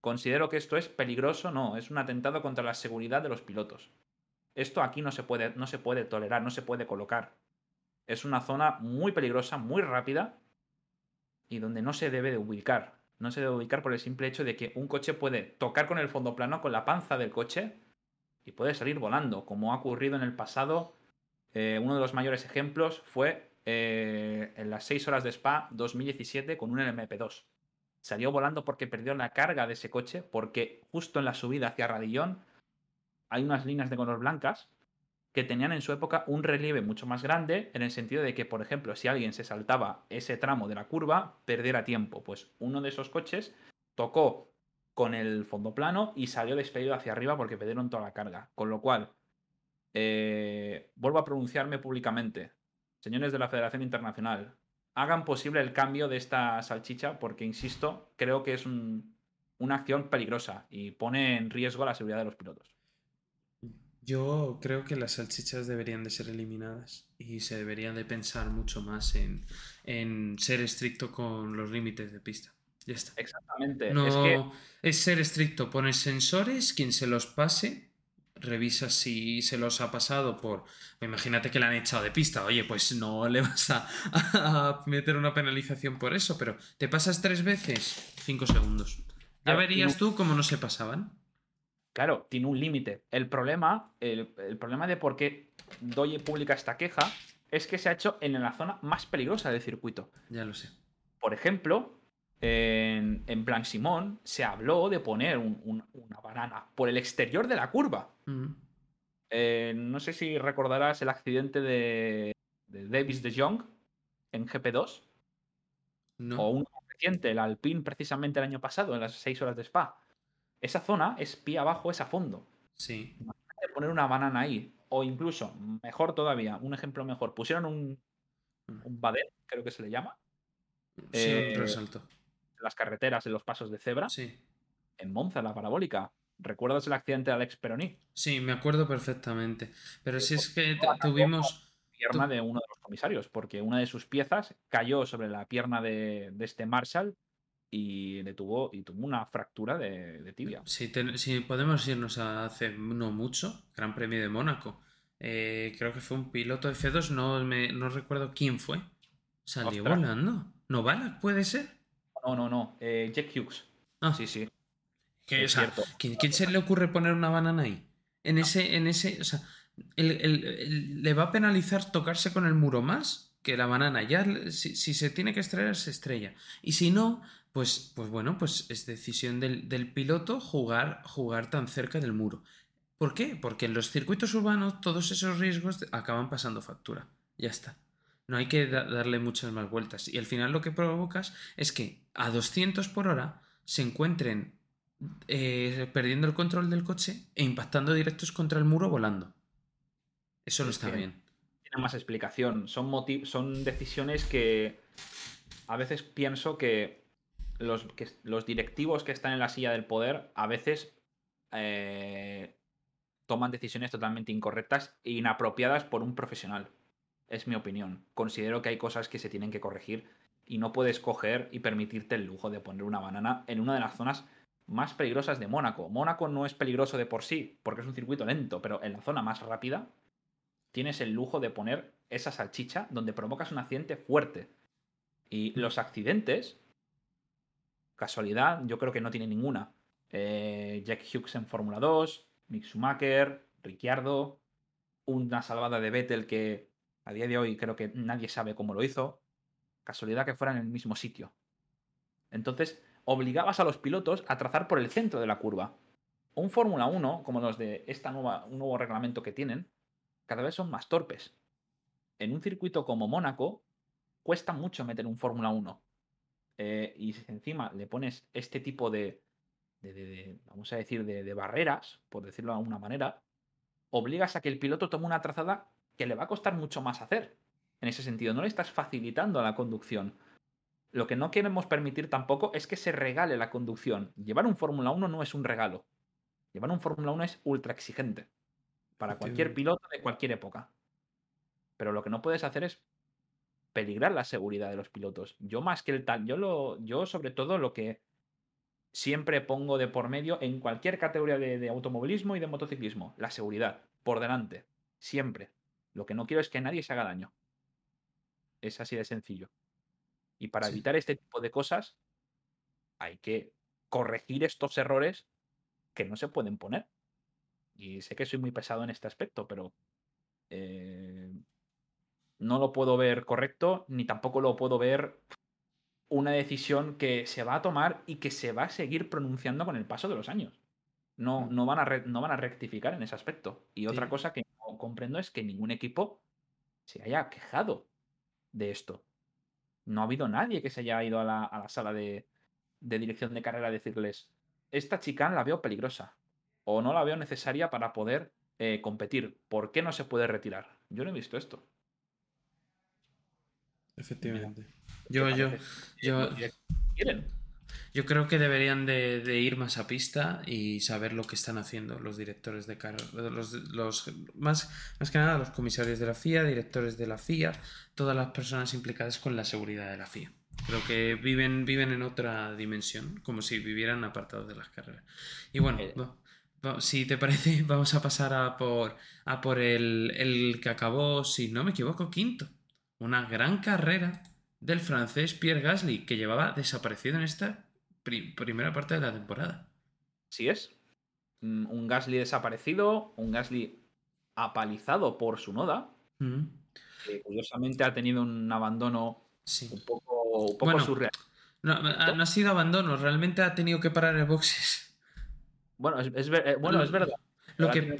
Considero que esto es peligroso, no, es un atentado contra la seguridad de los pilotos. Esto aquí no se puede, no se puede tolerar, no se puede colocar. Es una zona muy peligrosa, muy rápida y donde no se debe de ubicar. No se debe ubicar por el simple hecho de que un coche puede tocar con el fondo plano, con la panza del coche, y puede salir volando, como ha ocurrido en el pasado. Eh, uno de los mayores ejemplos fue eh, en las 6 horas de Spa 2017 con un LMP2. Salió volando porque perdió la carga de ese coche, porque justo en la subida hacia Radillón hay unas líneas de color blancas que tenían en su época un relieve mucho más grande, en el sentido de que, por ejemplo, si alguien se saltaba ese tramo de la curva, perdiera tiempo. Pues uno de esos coches tocó con el fondo plano y salió despedido hacia arriba porque perdieron toda la carga. Con lo cual, eh, vuelvo a pronunciarme públicamente. Señores de la Federación Internacional, hagan posible el cambio de esta salchicha porque, insisto, creo que es una acción peligrosa y pone en riesgo la seguridad de los pilotos. Yo creo que las salchichas deberían de ser eliminadas y se debería de pensar mucho más en, ser estricto con los límites de pista. Ya está. Exactamente. No, es, que... es ser estricto. Pones sensores, quien se los pase, revisa si se los ha pasado por. Imagínate que le han echado de pista. Oye, pues no le vas a, a meter una penalización por eso, pero te pasas tres veces, cinco segundos. Ya verías tú cómo no se pasaban. Claro, tiene un límite. El problema, el, problema de por qué Doye publica esta queja es que se ha hecho en la zona más peligrosa del circuito. Ya lo sé. Por ejemplo, en, en Blanc Simón se habló de poner una banana por el exterior de la curva. Eh, no sé si recordarás el accidente de, Davis de Jong en GP2. No. O un reciente, el Alpine, precisamente el año pasado, en las 6 horas de Spa esa zona es pie abajo, es a fondo. Sí. poner una banana ahí. O incluso, mejor todavía, un ejemplo mejor. Pusieron un, mm. un creo que se le llama. Sí, eh, resalto. Las carreteras, en los pasos de cebra. Sí. En Monza, la parabólica. ¿Recuerdas el accidente de Alex Peroni? Sí, me acuerdo perfectamente. Pero si es que tuvimos. Pierna de uno de los comisarios, porque una de sus piezas cayó sobre la pierna de, de este Marshall y le tuvo, y tuvo una fractura de, tibia. Si, si, podemos irnos a hace no mucho, Gran Premio de Mónaco. Eh, creo que fue un piloto de F2, no, me, no recuerdo quién fue. Salió volando. ¿No Balak puede ser? No, no, no. Eh, Jack Hughes. Ah. Sí, sí. es cierto. ¿quién, se le ocurre poner una banana ahí? En ese, en ese, o sea, le va a penalizar tocarse con el muro más que la banana. Ya, si, si, se tiene que estrellar, se estrella. Y si no, pues, pues bueno, pues es decisión del, piloto jugar, jugar tan cerca del muro. ¿Por qué? Porque en los circuitos urbanos todos esos riesgos acaban pasando factura. Ya está. No hay que darle muchas más vueltas. Y al final lo que provocas es que a 200 por hora se encuentren eh, perdiendo el control del coche e impactando directos contra el muro volando. Eso no está bien. Tiene más explicación. Son, son decisiones que a veces pienso que los, que, los directivos que están en la silla del poder a veces eh, toman decisiones totalmente incorrectas e inapropiadas por un profesional. Es mi opinión. Considero que hay cosas que se tienen que corregir y no puedes coger y permitirte el lujo de poner una banana en una de las zonas más peligrosas de Mónaco. Mónaco no es peligroso de por sí, porque es un circuito lento, pero en la zona más rápida tienes el lujo de poner esa salchicha donde provocas un accidente fuerte. Y los accidentes Casualidad, yo creo que no tiene ninguna. Eh, Jack Hughes en Fórmula 2, Mick Schumacher, Ricciardo, una salvada de Vettel que a día de hoy creo que nadie sabe cómo lo hizo. Casualidad que fuera en el mismo sitio. Entonces, obligabas a los pilotos a trazar por el centro de la curva. Un Fórmula 1, como los de un nuevo reglamento que tienen, cada vez son más torpes. En un circuito como Mónaco, cuesta mucho meter un Fórmula 1. Eh, y si encima le pones este tipo de, vamos a decir, de, barreras, por decirlo de alguna manera, obligas a que el piloto tome una trazada que le va a costar mucho más hacer. En ese sentido, no le estás facilitando la conducción. Lo que no queremos permitir tampoco es que se regale la conducción. Llevar un Fórmula 1 no es un regalo. Llevar un Fórmula 1 es ultra exigente. Para cualquier piloto de cualquier época. Pero lo que no puedes hacer es peligrar la seguridad de los pilotos. Yo más que el tal, yo lo, yo sobre todo lo que siempre pongo de por medio en cualquier categoría de, automovilismo y de motociclismo, la seguridad, por delante, siempre. Lo que no quiero es que nadie se haga daño. Es así de sencillo. Y para evitar este tipo de cosas, hay que corregir estos errores que no se pueden poner. Y sé que soy muy pesado en este aspecto, pero eh, no lo puedo ver correcto, ni tampoco lo puedo ver una decisión que se va a tomar y que se va a seguir pronunciando con el paso de los años. No, mm. no, van, a no van a rectificar en ese aspecto. Y otra cosa que no comprendo es que ningún equipo se haya quejado de esto. No ha habido nadie que se haya ido a la, sala de, dirección de carrera a decirles, esta chica la veo peligrosa o no la veo necesaria para poder eh, competir. ¿Por qué no se puede retirar? Yo no he visto esto. Efectivamente. Yo, yo, yo, yo creo que deberían de, ir más a pista y saber lo que están haciendo los directores de carrera, los, los, más, más que nada los comisarios de la FIA, directores de la FIA, todas las personas implicadas con la seguridad de la FIA. Creo que viven, viven en otra dimensión, como si vivieran apartados de las carreras. Y bueno, eh. si te parece, vamos a pasar a por, a por el, el que acabó, si no me equivoco, quinto. Una gran carrera del francés Pierre Gasly, que llevaba desaparecido en esta primera parte de la temporada. Sí es. Mm, un Gasly desaparecido, un Gasly apalizado por su noda, que curiosamente ha tenido un abandono un poco, surreal. No, ha, sido abandono, realmente ha tenido que parar el boxes. Bueno, es, eh, bueno, es verdad. Lo que...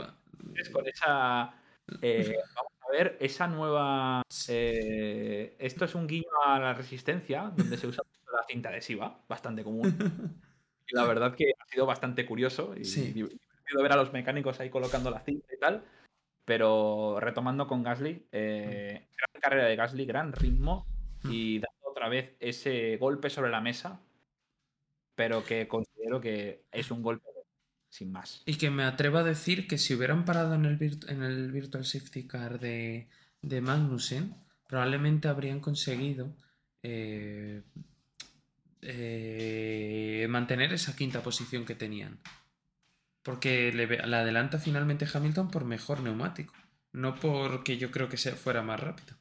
Es con esa... Eh, a ver esa nueva. Eh, esto es un guiño a la resistencia, donde se usa la cinta adhesiva, bastante común. Y la verdad que ha sido bastante curioso y, sí. divertido ver a los mecánicos ahí colocando la cinta y tal. Pero retomando con Gasly, eh, gran carrera de Gasly, gran ritmo mm. y dando otra vez ese golpe sobre la mesa, pero que considero que es un golpe sin más. Y que me atrevo a decir que si hubieran parado en el, en el Virtual Safety Car de, de Magnussen, probablemente habrían conseguido eh, eh, mantener esa quinta posición que tenían. Porque le, la adelanta finalmente Hamilton por mejor neumático, no porque yo creo que se fuera más rápido.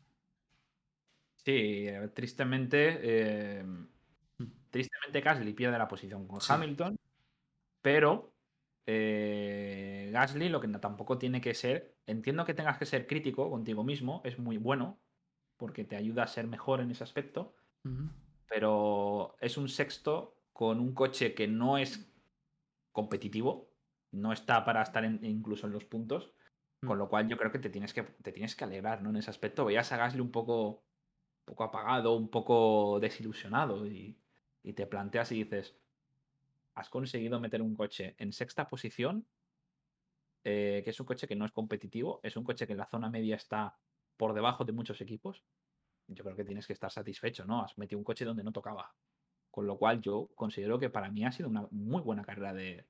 Sí, tristemente, mm. tristemente Gasly pierde la posición con Hamilton, pero eh, Gasly lo que tampoco tiene que ser, entiendo que tengas que ser crítico contigo mismo, es muy bueno, porque te ayuda a ser mejor en ese aspecto, pero es un sexto con un coche que no es competitivo, no está para estar incluso en los puntos, con mm. lo cual yo creo que te tienes que, te tienes que alegrar ¿no? en ese aspecto. Veías a Gasly un poco, un poco apagado, un poco desilusionado y, y te planteas y dices, has conseguido meter un coche en sexta posición, eh, que es un coche que no es competitivo, es un coche que en la zona media está por debajo de muchos equipos. Yo creo que tienes que estar satisfecho, ¿no? Has metido un coche donde no tocaba. Con lo cual yo considero que para mí ha sido una muy buena carrera de,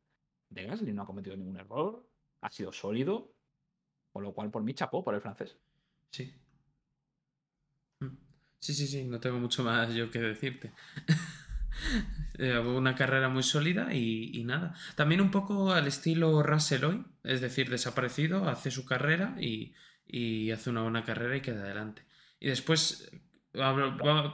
de Gasly, no ha cometido ningún error, ha sido sólido, con lo cual por mí chapó por el francés. Sí. Mm. Sí, sí, sí, no tengo mucho más yo que decirte. Eh, una carrera muy sólida y, nada. También un poco al estilo Russell hoy, es decir, desaparecido, hace su carrera y, hace una buena carrera y queda adelante. Y después,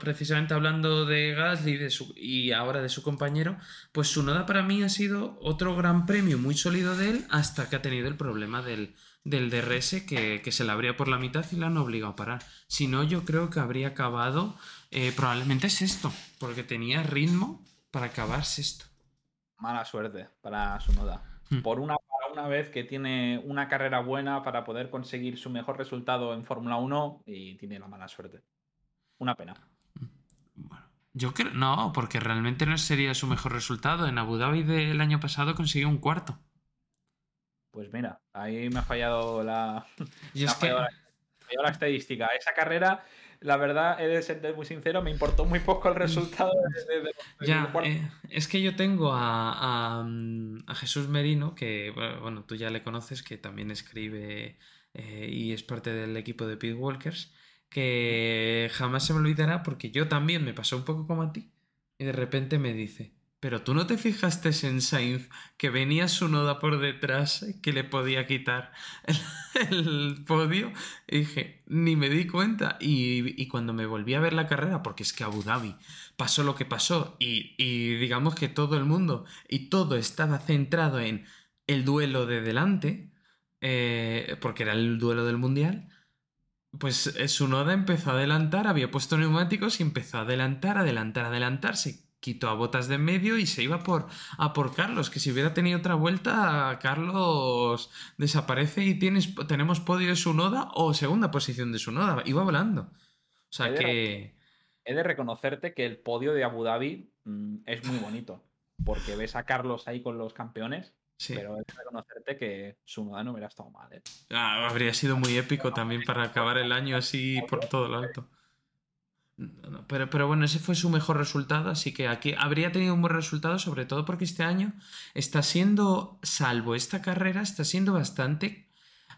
precisamente hablando de Gasly y ahora de su compañero, pues su noda para mí ha sido otro gran premio muy sólido de él hasta que ha tenido el problema del, del DRS que, que se le abría por la mitad y la han obligado a parar. Si no, yo creo que habría acabado eh, probablemente es esto, porque tenía ritmo para acabar sexto. Mala suerte para su noda. Hmm. Por una, una vez que tiene una carrera buena para poder conseguir su mejor resultado en Fórmula 1 y tiene la mala suerte. Una pena. Bueno, yo creo, no, porque realmente no sería su mejor resultado. En Abu Dhabi del año pasado consiguió un cuarto. Pues mira, ahí me ha fallado la, la estadística. Esa carrera la verdad, he de ser muy sincero, me importó muy poco el resultado de, ya, eh, es que yo tengo a, a, Jesús Merino, que bueno, tú ya le conoces, que también escribe eh, y es parte del equipo de Pete Walkers, que jamás se me olvidará porque yo también me pasó un poco como a ti y de repente me dice, pero tú no te fijaste en Sainz que venía su noda por detrás que le podía quitar el, podio. Y dije, ni me di cuenta. Y, cuando me volví a ver la carrera, porque es que Abu Dhabi pasó lo que pasó, y, y digamos que todo el mundo y todo estaba centrado en el duelo de delante, eh, porque era el duelo del mundial. Pues eh, su noda empezó a adelantar, había puesto neumáticos y empezó a adelantar, adelantar, adelantarse quitó a Botas de medio y se iba por, a por Carlos, que si hubiera tenido otra vuelta, Carlos desaparece y tienes, tenemos podio de su noda o segunda posición de su noda. Iba volando. O sea que... He de reconocerte que el podio de Abu Dhabi mm, es muy bonito, porque ves a Carlos ahí con los campeones. Pero he de reconocerte que su noda no hubiera estado mal. ¿eh? Ah, habría sido muy épico también para acabar el año así por todo lo alto pero, pero bueno, ese fue su mejor resultado, así que aquí habría tenido un buen resultado, sobre todo porque este año está siendo, salvo esta carrera, está siendo bastante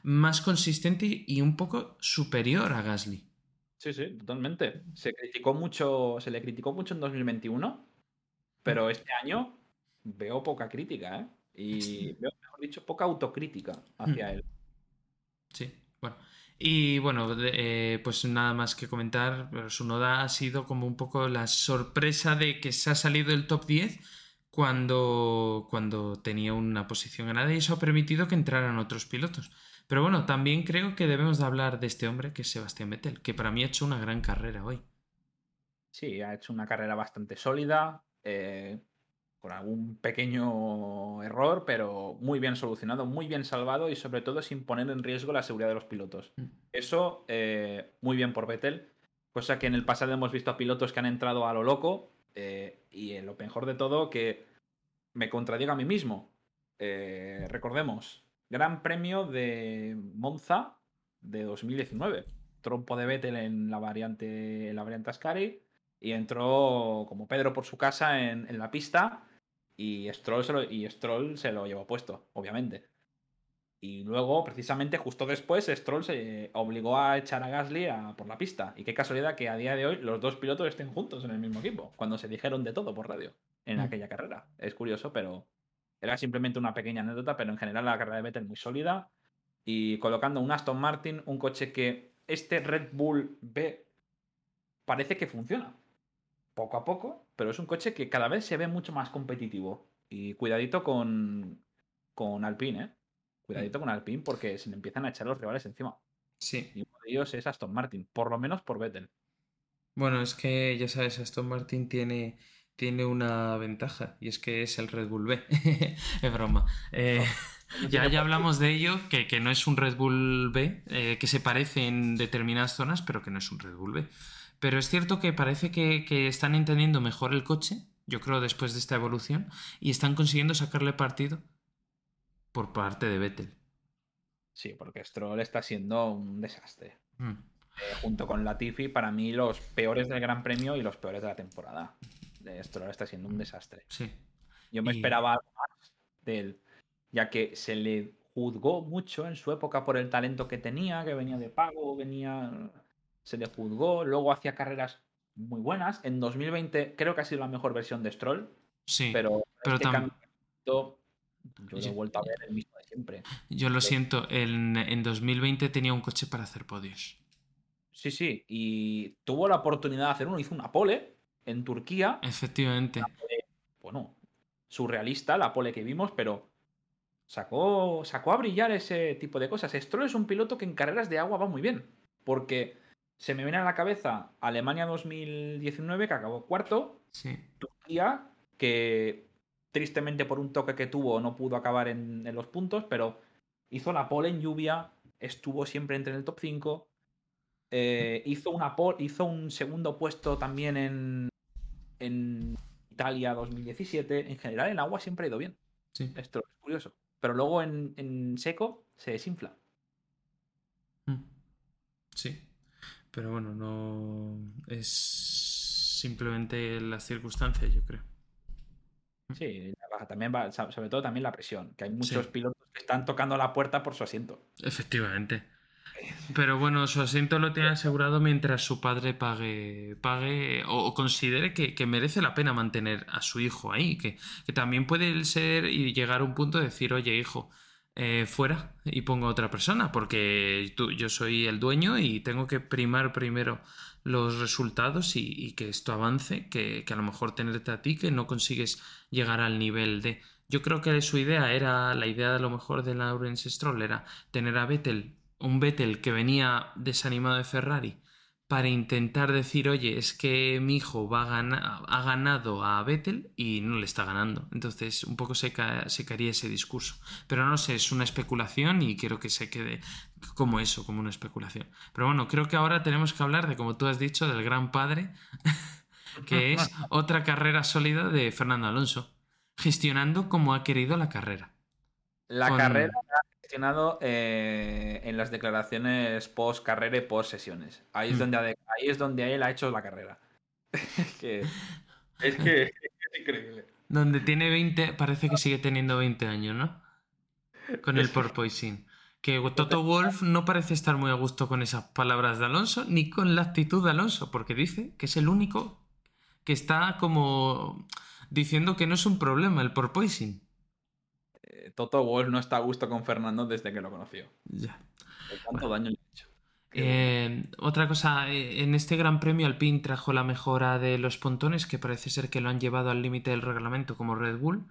más consistente y un poco superior a Gasly. Sí, sí, totalmente. Se criticó mucho, se le criticó mucho en 2021, pero mm. este año veo poca crítica, ¿eh? Y veo, mejor dicho, poca autocrítica hacia mm. él. Sí, bueno. Y bueno, eh, pues nada más que comentar, su noda ha sido como un poco la sorpresa de que se ha salido del top 10 cuando, cuando tenía una posición ganada y eso ha permitido que entraran otros pilotos. Pero bueno, también creo que debemos de hablar de este hombre que es Sebastián Vettel, que para mí ha hecho una gran carrera hoy. Sí, ha hecho una carrera bastante sólida. Eh, con algún pequeño error, pero muy bien solucionado, muy bien salvado y sobre todo sin poner en riesgo la seguridad de los pilotos. Mm. Eso, eh, muy bien por Vettel, cosa que en el pasado hemos visto a pilotos que han entrado a lo loco eh, y lo mejor de todo que me contradiga a mí mismo. Eh, recordemos, Gran Premio de Monza de 2019. Trompo de Vettel en la variante, en la variante Ascari y entró como Pedro por su casa en, en la pista y Stroll, se lo, y Stroll se lo llevó puesto, obviamente. Y luego, precisamente justo después, Stroll se obligó a echar a Gasly por la pista. Y qué casualidad que a día de hoy los dos pilotos estén juntos en el mismo equipo, cuando se dijeron de todo por radio en mm. aquella carrera. Es curioso, pero era simplemente una pequeña anécdota, pero en general la carrera de Vettel muy sólida. Y colocando un Aston Martin, un coche que este Red Bull B parece que funciona poco a poco, pero es un coche que cada vez se ve mucho más competitivo. Y cuidadito con, con Alpine, ¿eh? Cuidadito con Alpine porque se le empiezan a echar los rivales encima. Sí. Y uno de ellos es Aston Martin, por lo menos por Vettel. Bueno, es que ya sabes, Aston Martin tiene, tiene una ventaja y es que es el Red Bull B. es broma. Eh, ya, ya hablamos de ello, que, no es un Red Bull B, eh, que se parece en determinadas zonas, pero que no es un Red Bull B. Pero es cierto que parece que, están entendiendo mejor el coche, yo creo, después de esta evolución, y están consiguiendo sacarle partido por parte de Vettel. Sí, porque Stroll está siendo un desastre. Mm. Eh, junto con Latifi, para mí los peores del Gran Premio y los peores de la temporada. Stroll está siendo un desastre. Sí. Yo me esperaba algo más de él, ya que se le juzgó mucho en su época por el talento que tenía, que venía de pago, venía se le juzgó, luego hacía carreras muy buenas. En 2020 creo que ha sido la mejor versión de Stroll. Sí, pero, pero este yo lo he vuelto a ver el mismo de siempre. Yo lo siento, en, en 2020 tenía un coche para hacer podios. Sí, sí, y tuvo la oportunidad de hacer uno, hizo una pole en Turquía. Efectivamente. bueno, surrealista la pole que vimos, pero sacó, sacó a brillar ese tipo de cosas. Stroll es un piloto que en carreras de agua va muy bien, porque se me viene a la cabeza Alemania 2019, que acabó cuarto. Sí. Turquía, que tristemente por un toque que tuvo no pudo acabar en, los puntos, pero hizo la pole en lluvia, estuvo siempre entre el top 5. Eh, hizo, una hizo un segundo puesto también en, en Italia 2017. En general, en agua siempre ha ido bien. Sí. Esto es curioso. Pero luego en, en seco se desinfla. Mm. Sí. Pero bueno, no es simplemente las circunstancias, yo creo. Sí, también va, sobre todo también la presión, que hay muchos pilotos que están tocando la puerta por su asiento. Efectivamente. Pero bueno, su asiento lo tiene asegurado mientras su padre pague, pague o, considere que, merece la pena mantener a su hijo ahí, que, también puede ser y llegar a un punto de decir, oye hijo, eh, fuera y pongo a otra persona, porque tú, yo soy el dueño y tengo que primar primero los resultados y, que esto avance, que, que, a lo mejor tenerte a ti, que no consigues llegar al nivel de... Yo creo que su idea era, la idea de lo mejor de Lawrence Stroll era tener a Vettel, un Vettel que venía desanimado de Ferrari, para intentar decir, oye, es que mi hijo va a ha ganado a Vettel y no le está ganando. Entonces, un poco se, se caería ese discurso. Pero no sé, es una especulación y quiero que se quede como eso, como una especulación. Pero bueno, creo que ahora tenemos que hablar de, como tú has dicho, del gran padre, que es otra carrera sólida de Fernando Alonso gestionando como ha querido la carrera. La carrera eh, en las declaraciones post carrera y post sesiones. Ahí es, mm. donde, ahí es donde él ha hecho la carrera. es que, es que es increíble. Donde tiene 20, parece que sigue teniendo 20 años, ¿no? Con el porpoising. Que Toto Wolf no parece estar muy a gusto con esas palabras de Alonso, ni con la actitud de Alonso, porque dice que es el único que está como diciendo que no es un problema el porpoising. Eh, Toto Wolff no está a gusto con Fernando desde que lo conoció. Ya. ¿Cuánto daño le ha hecho? Eh, otra cosa, eh, en este Gran Premio Alpine trajo la mejora de los pontones, que parece ser que lo han llevado al límite del reglamento como Red Bull.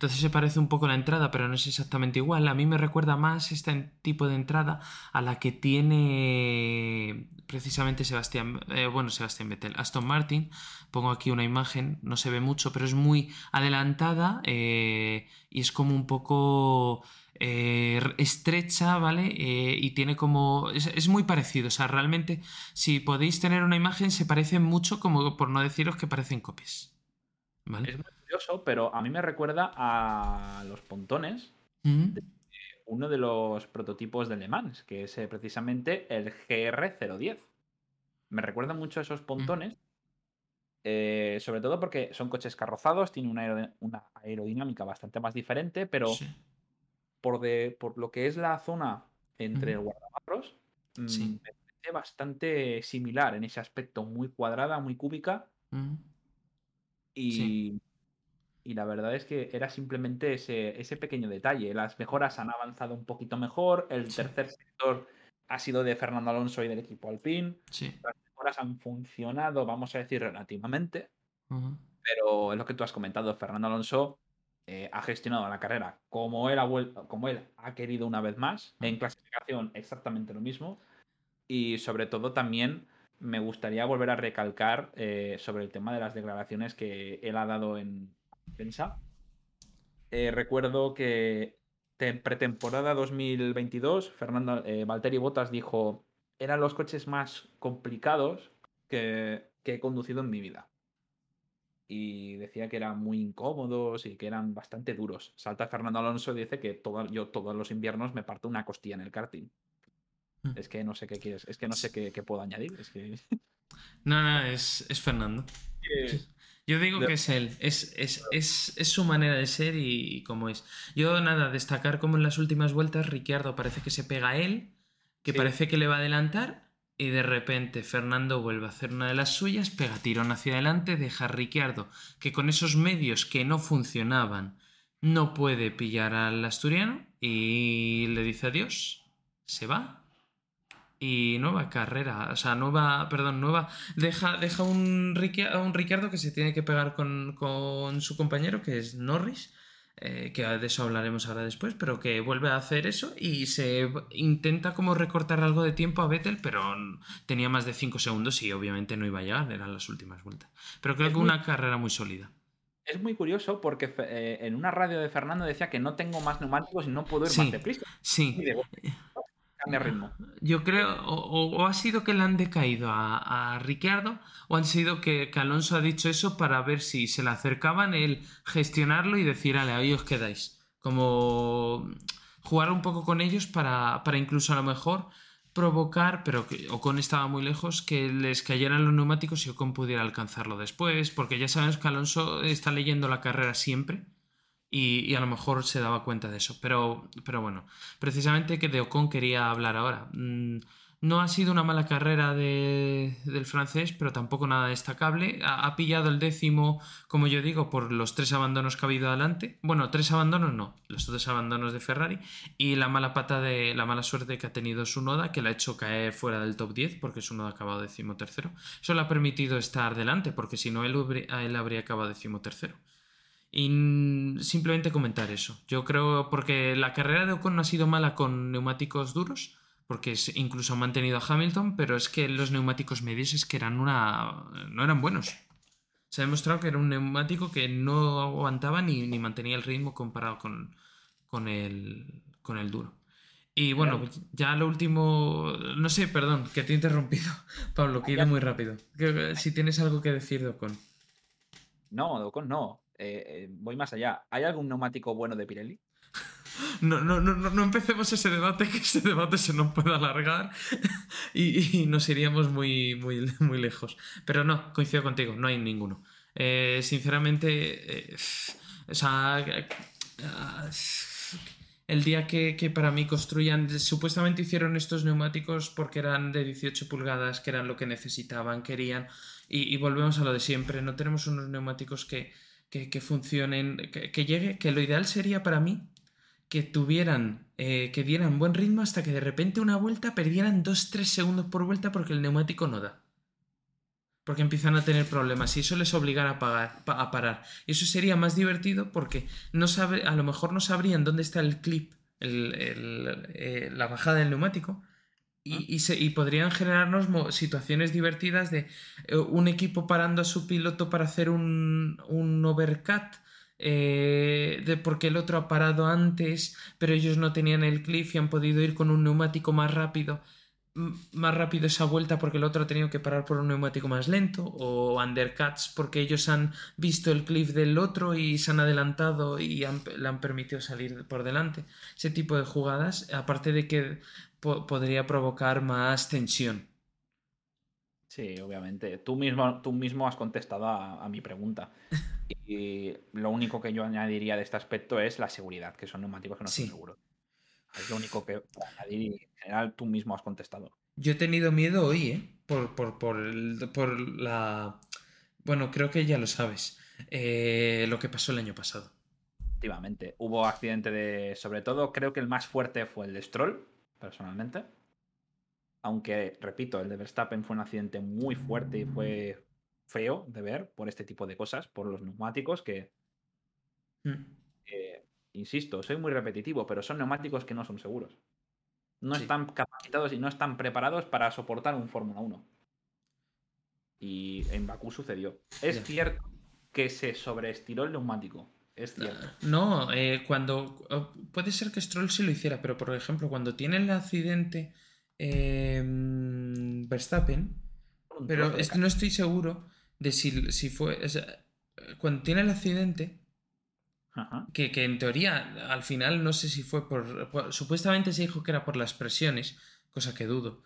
Entonces se parece un poco la entrada, pero no es exactamente igual. A mí me recuerda más este tipo de entrada a la que tiene precisamente Sebastián, eh, bueno, Sebastián Vettel, Aston Martin. Pongo aquí una imagen, no se ve mucho, pero es muy adelantada eh, y es como un poco eh, estrecha, ¿vale? y tiene como... Es, muy parecido, o sea, realmente si podéis tener una imagen se parece mucho como por no deciros que parecen copias. ¿Vale? Pero a mí me recuerda a los pontones de uno de los prototipos de Le Mans, que es eh, precisamente el GR010. Me recuerda mucho a esos pontones, eh, sobre todo porque son coches carrozados, tienen una, aerodinámica bastante más diferente, pero por, por, lo que es la zona entre el guardabarros, mm, me parece bastante similar en ese aspecto, muy cuadrada, muy cúbica. Y y la verdad es que era simplemente ese, ese, pequeño detalle. Las mejoras han avanzado un poquito mejor. El tercer sector ha sido de Fernando Alonso y del equipo Alpine. Las mejoras han funcionado, vamos a decir, relativamente. Pero es lo que tú has comentado. Fernando Alonso eh, ha gestionado la carrera como él, ha como él ha querido una vez más. En clasificación, exactamente lo mismo. Y sobre todo también me gustaría volver a recalcar eh, sobre el tema de las declaraciones que él ha dado en, eh, recuerdo que en pretemporada 2022, Fernando eh, Valtteri Bottas dijo: eran los coches más complicados que, he conducido en mi vida. Y decía que eran muy incómodos y que eran bastante duros. Salta Fernando Alonso y dice que yo todos los inviernos me parto una costilla en el karting. Hmm. Es que no sé qué quieres, es que no sé qué, puedo añadir. Es que... No, no, es, Fernando. Yo digo que es él, es, es, su manera de ser y, cómo es. Yo nada, destacar como en las últimas vueltas Ricciardo parece que se pega a él, que parece que le va a adelantar y de repente Fernando vuelve a hacer una de las suyas, pega tirón hacia adelante, deja a Ricciardo que con esos medios que no funcionaban no puede pillar al asturiano y le dice adiós, se va y nueva carrera, o sea, nueva, perdón, nueva, deja, deja un, un Ricciardo que se tiene que pegar con, su compañero, que es Norris, eh, que de eso hablaremos ahora después, pero que vuelve a hacer eso y se intenta como recortar algo de tiempo a Vettel, pero tenía más de 5 segundos y obviamente no iba a llegar, eran las últimas vueltas. Pero creo que una carrera muy sólida. Es muy curioso porque eh, en una radio de Fernando decía que no tengo más neumáticos y no puedo ir más deprisa. Sí. Yo creo, o, ha sido que le han decaído a, a Ricciardo, o han sido que, Alonso ha dicho eso para ver si se le acercaban, el gestionarlo y decir, ale, ahí os quedáis. Como jugar un poco con ellos para, para incluso a lo mejor provocar, pero que Ocon estaba muy lejos, que les cayeran los neumáticos y Ocon pudiera alcanzarlo después, porque ya sabemos que Alonso está leyendo la carrera siempre y, a lo mejor se daba cuenta de eso. Pero, pero bueno, precisamente que de Ocon quería hablar ahora. Mm, no ha sido una mala carrera del francés, pero tampoco nada destacable. Ha, pillado el décimo, como yo digo, por los tres abandonos que ha habido adelante. Bueno, tres abandonos no, los dos abandonos de Ferrari. Y la mala pata de la mala suerte que ha tenido su Noda, que la ha hecho caer fuera del top 10, porque su Noda ha acabado décimo tercero. Eso le ha permitido estar delante, porque si no, él, él habría acabado décimo tercero. Y simplemente comentar eso. Yo creo, porque la carrera de Ocon no ha sido mala con neumáticos duros porque incluso han mantenido a Hamilton, pero es que los neumáticos medios es que eran una. no eran buenos. Se ha demostrado que era un neumático que no aguantaba ni, mantenía el ritmo comparado con, con, el, con el duro. Y bueno, ya lo último. No sé, perdón, que te he interrumpido, Pablo, que he ido muy rápido. Si tienes algo que decir de Ocon. No, de Ocon no. Eh, eh, voy más allá. ¿Hay algún neumático bueno de Pirelli? no, no, no, no empecemos ese debate, que ese debate se nos puede alargar y, nos iríamos muy, muy, muy lejos. Pero no, coincido contigo, no hay ninguno. Eh, sinceramente, o sea, el día que, para mí construyan, supuestamente hicieron estos neumáticos porque eran de 18 pulgadas, que eran lo que necesitaban, querían, y, volvemos a lo de siempre, no tenemos unos neumáticos que, que, funcionen, que, que, llegue, que lo ideal sería para mí que tuvieran, eh, que dieran buen ritmo hasta que de repente una vuelta perdieran 2-3 segundos por vuelta porque el neumático no da. Porque empiezan a tener problemas y eso les obligara a, a parar. Y eso sería más divertido porque no sabe, a lo mejor no sabrían dónde está el clip, eh, la bajada del neumático. Y, ah. y, podrían generarnos situaciones divertidas de eh, un equipo parando a su piloto para hacer un, overcut eh, de porque el otro ha parado antes, pero ellos no tenían el cliff y han podido ir con un neumático más rápido más rápido esa vuelta porque el otro ha tenido que parar por un neumático más lento o undercuts porque ellos han visto el cliff del otro y se han adelantado y le han permitido salir por delante. Ese tipo de jugadas, aparte de que podría provocar más tensión. Sí, obviamente. Tú mismo, tú mismo has contestado a mi pregunta. Y lo único que yo añadiría de este aspecto es la seguridad, que son neumáticos que no son seguros. Es lo único que añadir y en general tú mismo has contestado. Yo he tenido miedo hoy, ¿eh? Por, por, por, por la... Bueno, creo que ya lo sabes. Eh, lo que pasó el año pasado. Efectivamente. Hubo accidente de... Sobre todo, creo que el más fuerte fue el de Stroll, personalmente. Aunque, repito, el de Verstappen fue un accidente muy fuerte y fue feo de ver por este tipo de cosas, por los neumáticos que, mm. insisto, soy muy repetitivo, pero son neumáticos que no son seguros. No están capacitados y no están preparados para soportar un Fórmula 1. Y en Bakú sucedió. Es cierto que se sobreestiró el neumático. No, eh, cuando. Puede ser que Stroll sí lo hiciera, pero por ejemplo, cuando tiene el accidente em, Verstappen. Pero no estoy seguro de si, fue. cuando tiene el accidente, Que, en teoría, al final, no sé si fue por, Supuestamente se dijo que era por las presiones, cosa que dudo.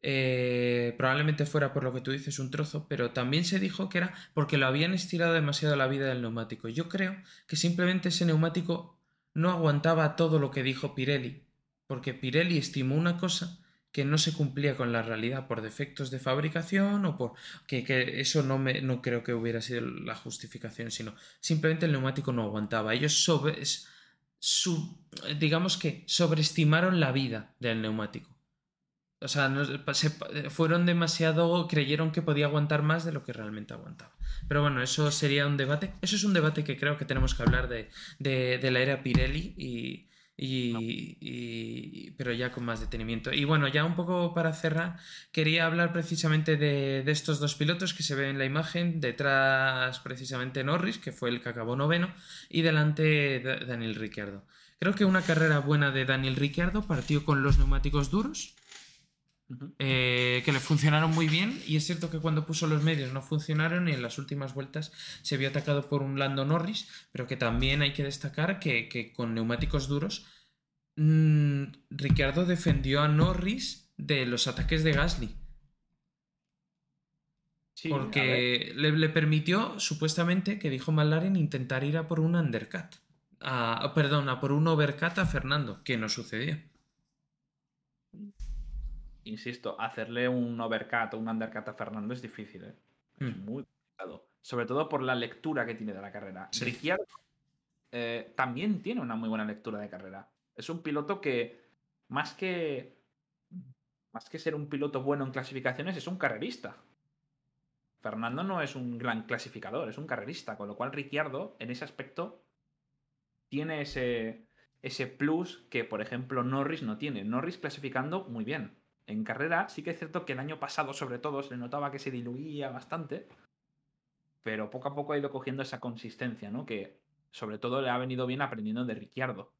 Eh, probablemente fuera por lo que tú dices un trozo, pero también se dijo que era porque lo habían estirado demasiado la vida del neumático. Yo creo que simplemente ese neumático no aguantaba todo lo que dijo Pirelli, porque Pirelli estimó una cosa que no se cumplía con la realidad por defectos de fabricación o por que, eso no me no creo que hubiera sido la justificación sino simplemente el neumático no aguantaba ellos sobre su, digamos que sobreestimaron la vida del neumático o sea, fueron demasiado, creyeron que podía aguantar más de lo que realmente aguantaba. Pero bueno, eso sería un debate. Eso es un debate que creo que tenemos que hablar de, de, de la era Pirelli y, y, pero ya con más detenimiento. Y bueno, ya un poco para cerrar, quería hablar precisamente de, estos dos pilotos que se ven en la imagen, detrás precisamente Norris, que fue el que acabó noveno, y delante Daniel Ricciardo. Creo que una carrera buena de Daniel Ricciardo partió con los neumáticos duros, eh, que le funcionaron muy bien y es cierto que cuando puso los medios no funcionaron y en las últimas vueltas se vio atacado por un Lando Norris, pero que también hay que destacar que, con neumáticos duros mmm, Ricciardo defendió a Norris de los ataques de Gasly. porque le, permitió, supuestamente, que dijo McLaren, intentar ir a por un undercut. a, perdón, a por un overcut a Fernando, que no sucedía. Insisto, hacerle un overcut o un undercut a Fernando es difícil, ¿eh? Es mm. muy complicado. Sobre todo por la lectura que tiene de la carrera. Ricciardo eh, también tiene una muy buena lectura de carrera. Es un piloto que, más que, más que ser un piloto bueno en clasificaciones, es un carrerista. Fernando no es un gran clasificador, es un carrerista, con lo cual Ricciardo, en ese aspecto, tiene ese, ese plus que, por ejemplo, Norris no tiene. Norris clasificando muy bien. En carrera sí que es cierto que el año pasado, sobre todo, se le notaba que se diluía bastante, pero poco a poco ha ido cogiendo esa consistencia, ¿no? Que sobre todo le ha venido bien aprendiendo de Ricciardo.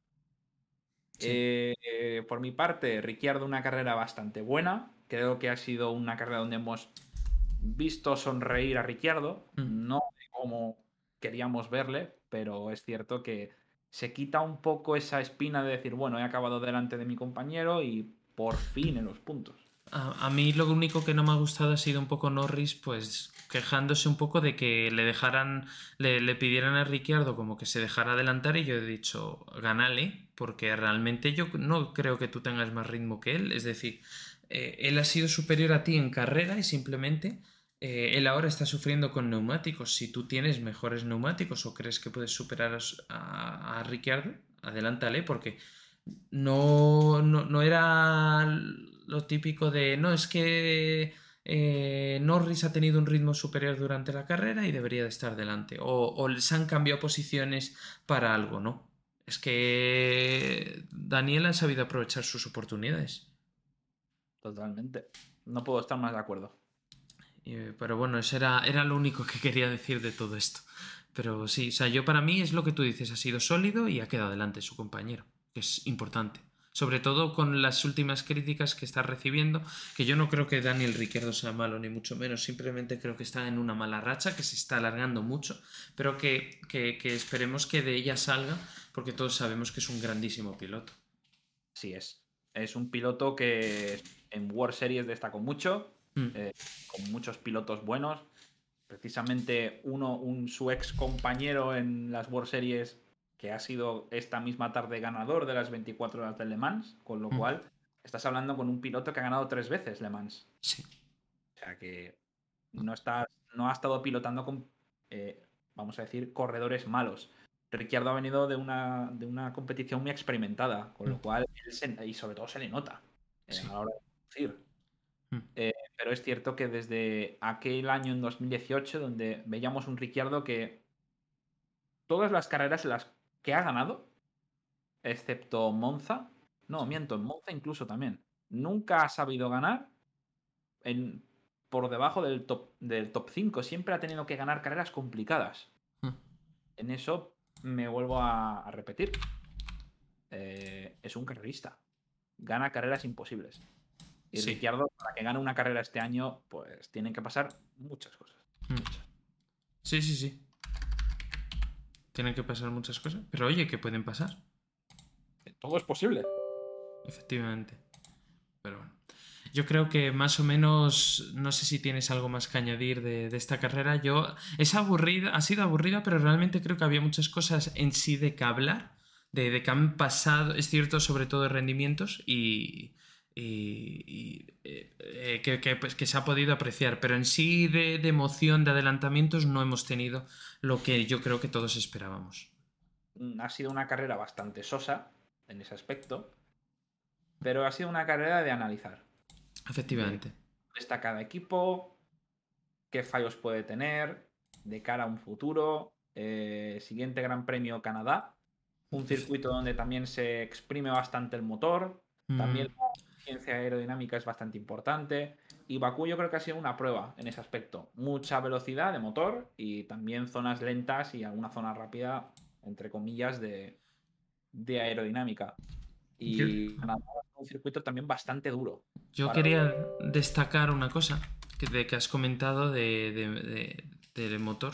Eh, por mi parte, Ricciardo una carrera bastante buena. Creo que ha sido una carrera donde hemos visto sonreír a Ricciardo. Mm. No como queríamos verle, pero es cierto que se quita un poco esa espina de decir, bueno, he acabado delante de mi compañero y por fin en los puntos. A, mí lo único que no me ha gustado ha sido un poco Norris, pues quejándose un poco de que le dejaran, le, pidieran a Ricciardo como que se dejara adelantar y yo he dicho, ganale, porque realmente yo no creo que tú tengas más ritmo que él, es decir, eh, él ha sido superior a ti en carrera y simplemente eh, él ahora está sufriendo con neumáticos. Si tú tienes mejores neumáticos o crees que puedes superar a, a, Ricciardo, adelántale, porque no, no, era lo típico de no, es que eh, Norris ha tenido un ritmo superior durante la carrera y debería de estar delante. O, o les han cambiado posiciones para algo, ¿no? Es que Daniel ha sabido aprovechar sus oportunidades. Totalmente. No puedo estar más de acuerdo. Pero bueno, eso era, era lo único que quería decir de todo esto. Pero sí, o sea, yo para mí es lo que tú dices, ha sido sólido y ha quedado delante su compañero, que es importante. Sobre todo con las últimas críticas que está recibiendo, que yo no creo que Daniel Riquerdo sea malo, ni mucho menos, simplemente creo que está en una mala racha, que se está alargando mucho, pero que, que, que esperemos que de ella salga, porque todos sabemos que es un grandísimo piloto. Sí es. Es un piloto que en World Series destacó mucho, Mm. Eh, con muchos pilotos buenos. Precisamente uno, un, su ex compañero en las World Series, que ha sido esta misma tarde ganador de las 24 horas de Le Mans, con lo mm. cual estás hablando con un piloto que ha ganado tres veces Le Mans. Sí. O sea que no, está, no ha estado pilotando con, eh, vamos a decir, corredores malos. Ricciardo ha venido de una, de una competición muy experimentada, con lo mm. cual, y sobre todo se le nota eh, a la hora de conducir. Eh, pero es cierto que desde aquel año en 2018, donde veíamos un Ricciardo que todas las carreras en las que ha ganado, excepto Monza, no, miento, en Monza incluso también, nunca ha sabido ganar en, por debajo del top, del top 5. Siempre ha tenido que ganar carreras complicadas. Hmm. En eso me vuelvo a, repetir. Eh, es un carrerista. Gana carreras imposibles. Y Ricciardo, para que gane una carrera este año, pues tienen que pasar muchas cosas. Hmm. Sí, sí, sí. Tienen que pasar muchas cosas. Pero oye, ¿qué pueden pasar? Todo es posible. Efectivamente. Pero bueno. Yo creo que más o menos, no sé si tienes algo más que añadir de, esta carrera. Yo, es aburrida, ha sido aburrida, pero realmente creo que había muchas cosas en sí de que hablar, de, de que han pasado, es cierto, sobre todo de rendimientos y, y, eh, eh, pues, que, se ha podido apreciar, pero en sí de, emoción, de adelantamientos, no hemos tenido lo que yo creo que todos esperábamos. Mm, ha sido una carrera bastante sosa en ese aspecto, pero ha sido una carrera de analizar. Efectivamente. está cada equipo, qué fallos puede tener de cara a un futuro. Eh, siguiente Gran Premio Canadá, un circuito donde también se exprime bastante el motor. También mm ciencia aerodinámica es bastante importante. Y Bakú yo creo que ha sido una prueba en ese aspecto. Mucha velocidad de motor y también zonas lentas y alguna zona rápida, entre comillas, de, aerodinámica. Y un circuito también bastante duro. Yo quería destacar una cosa que, de, que has comentado de, del motor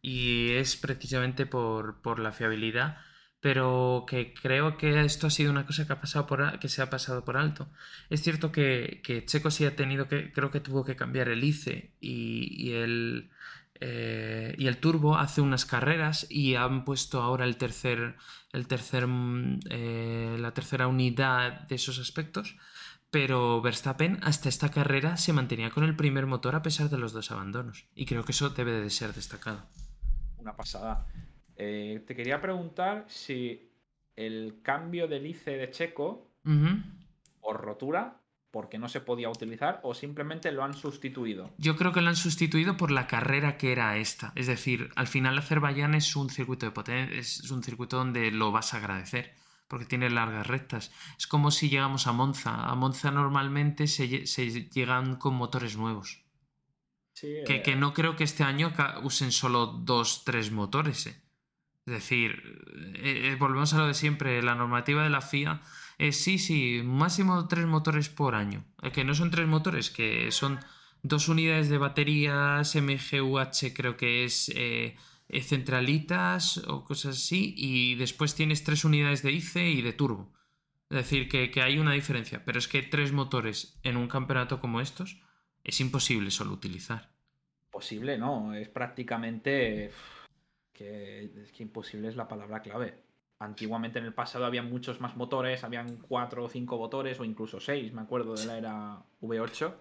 y es precisamente por, por la fiabilidad pero que creo que esto ha sido una cosa que, ha pasado por, que se ha pasado por alto. Es cierto que, Checo sí ha tenido que, creo que tuvo que cambiar el ICE y, el, eh, y el turbo hace unas carreras y han puesto ahora el tercer, el tercer, mm, eh, la tercera unidad de esos aspectos. Pero Verstappen hasta esta carrera se mantenía con el primer motor a pesar de los dos abandonos. Y creo que eso debe de ser destacado. Una pasada. Eh, te quería preguntar si el cambio del ICE de Checo por rotura porque no se podía utilizar o simplemente lo han sustituido? Yo creo que lo han sustituido por la carrera que era esta. Es decir, al final Azerbaiyán es un circuito de potencia, es un circuito donde lo vas a agradecer porque tiene largas rectas. Es como si llegamos a Monza. A Monza normalmente se, llegan con motores nuevos. que, eh. que, no creo que este año usen solo dos, tres motores. Eh. Es decir, eh, volvemos a lo de siempre. La normativa de la FIA eh, sí, sí, máximo tres motores por año. Eh, que no son tres motores, que son dos unidades de baterías MGUH, creo que es eh, centralitas o cosas así, y después tienes tres unidades de ICE y de turbo. Es decir, que, hay una diferencia, pero es que tres motores en un campeonato como estos es imposible solo utilizar. Posible, no, es prácticamente que, es que imposible es la palabra clave antiguamente en el pasado había muchos más motores, habían cuatro o cinco motores o incluso seis, me acuerdo de la era V8.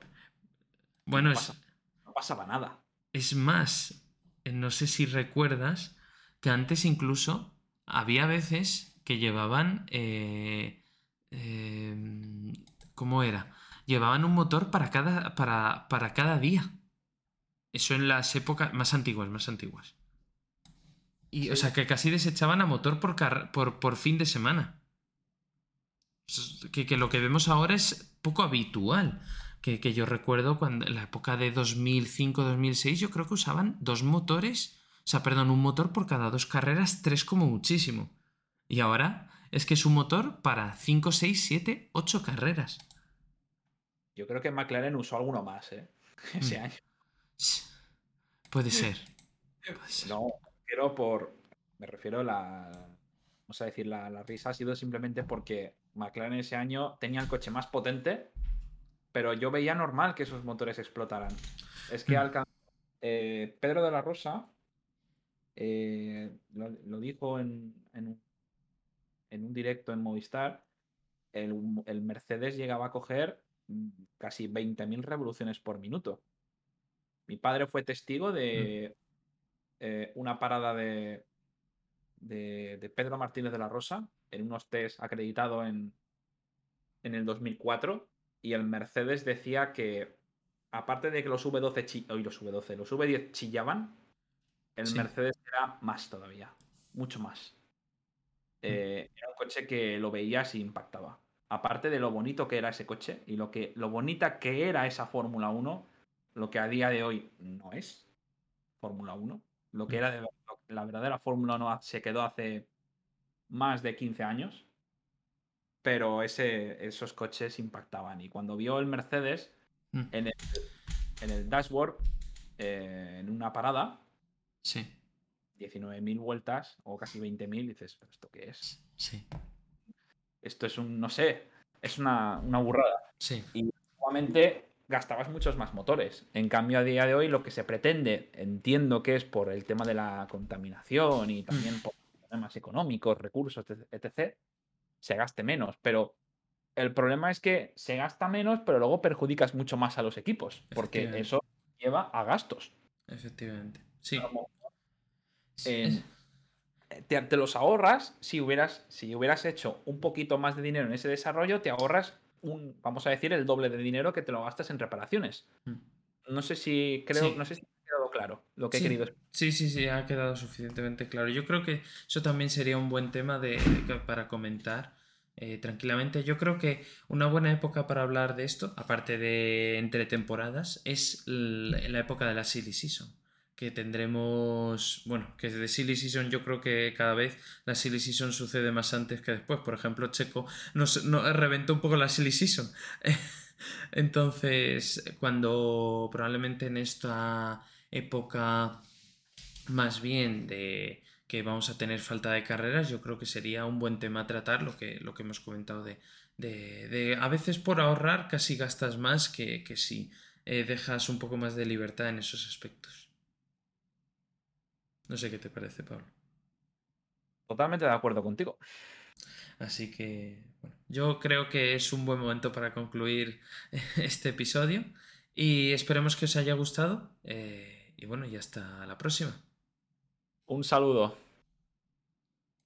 Bueno, no, pasaba, nada. Es más, no sé si recuerdas que antes incluso había veces que llevaban... Eh, em, ¿Cómo era? Llevaban un motor para cada, para, para cada día. Eso en las épocas más antiguas, más antiguas. Y, O sea, que casi desechaban a motor por, por, por fin de semana. Que, lo que vemos ahora es poco habitual. Que, yo recuerdo cuando en la época de 2005-2006 yo creo que usaban dos motores, o sea, perdón, un motor por cada dos carreras, tres como muchísimo. Y ahora es que es un motor para 5, 6, 7, 8 carreras. Yo creo que McLaren usó alguno más, ¿eh? Ese mm. año. Puede ser. No, refiero por. Me refiero a la. Vamos a decir, la, risa ha sido simplemente porque McLaren ese año tenía el coche más potente, pero yo veía normal que esos motores explotaran. Es que mm. alcanzó. Eh, Pedro de la Rosa eh, lo, dijo en, en, un directo en Movistar. El, el Mercedes llegaba a coger casi 20.000 revoluciones por minuto. Mi padre fue testigo de mm. Eh, una parada de, de, Pedro Martínez de la Rosa en unos test acreditado en, en el 2004 y el Mercedes decía que aparte de que los V12 hoy los V12, los V10 chillaban, el Mercedes era más todavía, mucho más. Mm. Eh, era un coche que lo veías y impactaba. Aparte de lo bonito que era ese coche y lo, que, lo bonita que era esa Fórmula 1, lo que a día de hoy no es Fórmula 1, lo que era la verdadera Fórmula 1 se quedó hace más de 15 años, pero ese, esos coches impactaban. Y cuando vio el Mercedes mm. en, el, dashboard, eh, en una parada, sí. 19.000 vueltas o casi 20.000, dices, ¿pero esto qué es? Sí. Esto es un, no sé, es una, una burrada. Sí. Y nuevamente gastabas muchos más motores. En cambio, a día de hoy lo que se pretende, entiendo que es por el tema de la contaminación y también mm. por problemas económicos, recursos, etc., se gaste menos. Pero el problema es que se gasta menos, pero luego perjudicas mucho más a los equipos, porque eso lleva a gastos. Efectivamente. Sí. te, te, los ahorras si hubieras, si hubieras hecho un poquito más de dinero en ese desarrollo, te ahorras vamos a decir, el doble de dinero que te lo gastas en reparaciones. Mm. No sé si creo, no sé si ha quedado claro lo que he querido. Sí, sí, sí, ha quedado suficientemente claro. Yo creo que eso también sería un buen tema de, para comentar. Eh, tranquilamente. Yo creo que una buena época para hablar de esto, aparte de entre temporadas, es la época de la silly season que tendremos, bueno, que de Silly Season yo creo que cada vez la Silly Season sucede más antes que después. Por ejemplo, Checo nos, reventó un poco la Silly Season. Entonces, cuando probablemente en esta época más bien de que vamos a tener falta de carreras, yo creo que sería un buen tema tratar lo que, lo que hemos comentado de, de, a veces por ahorrar casi gastas más que, que si eh, dejas un poco más de libertad en esos aspectos. No sé qué te parece, Pablo. Totalmente de acuerdo contigo. Así que, bueno, yo creo que es un buen momento para concluir este episodio y esperemos que os haya gustado. Eh, y bueno, y hasta la próxima. Un saludo.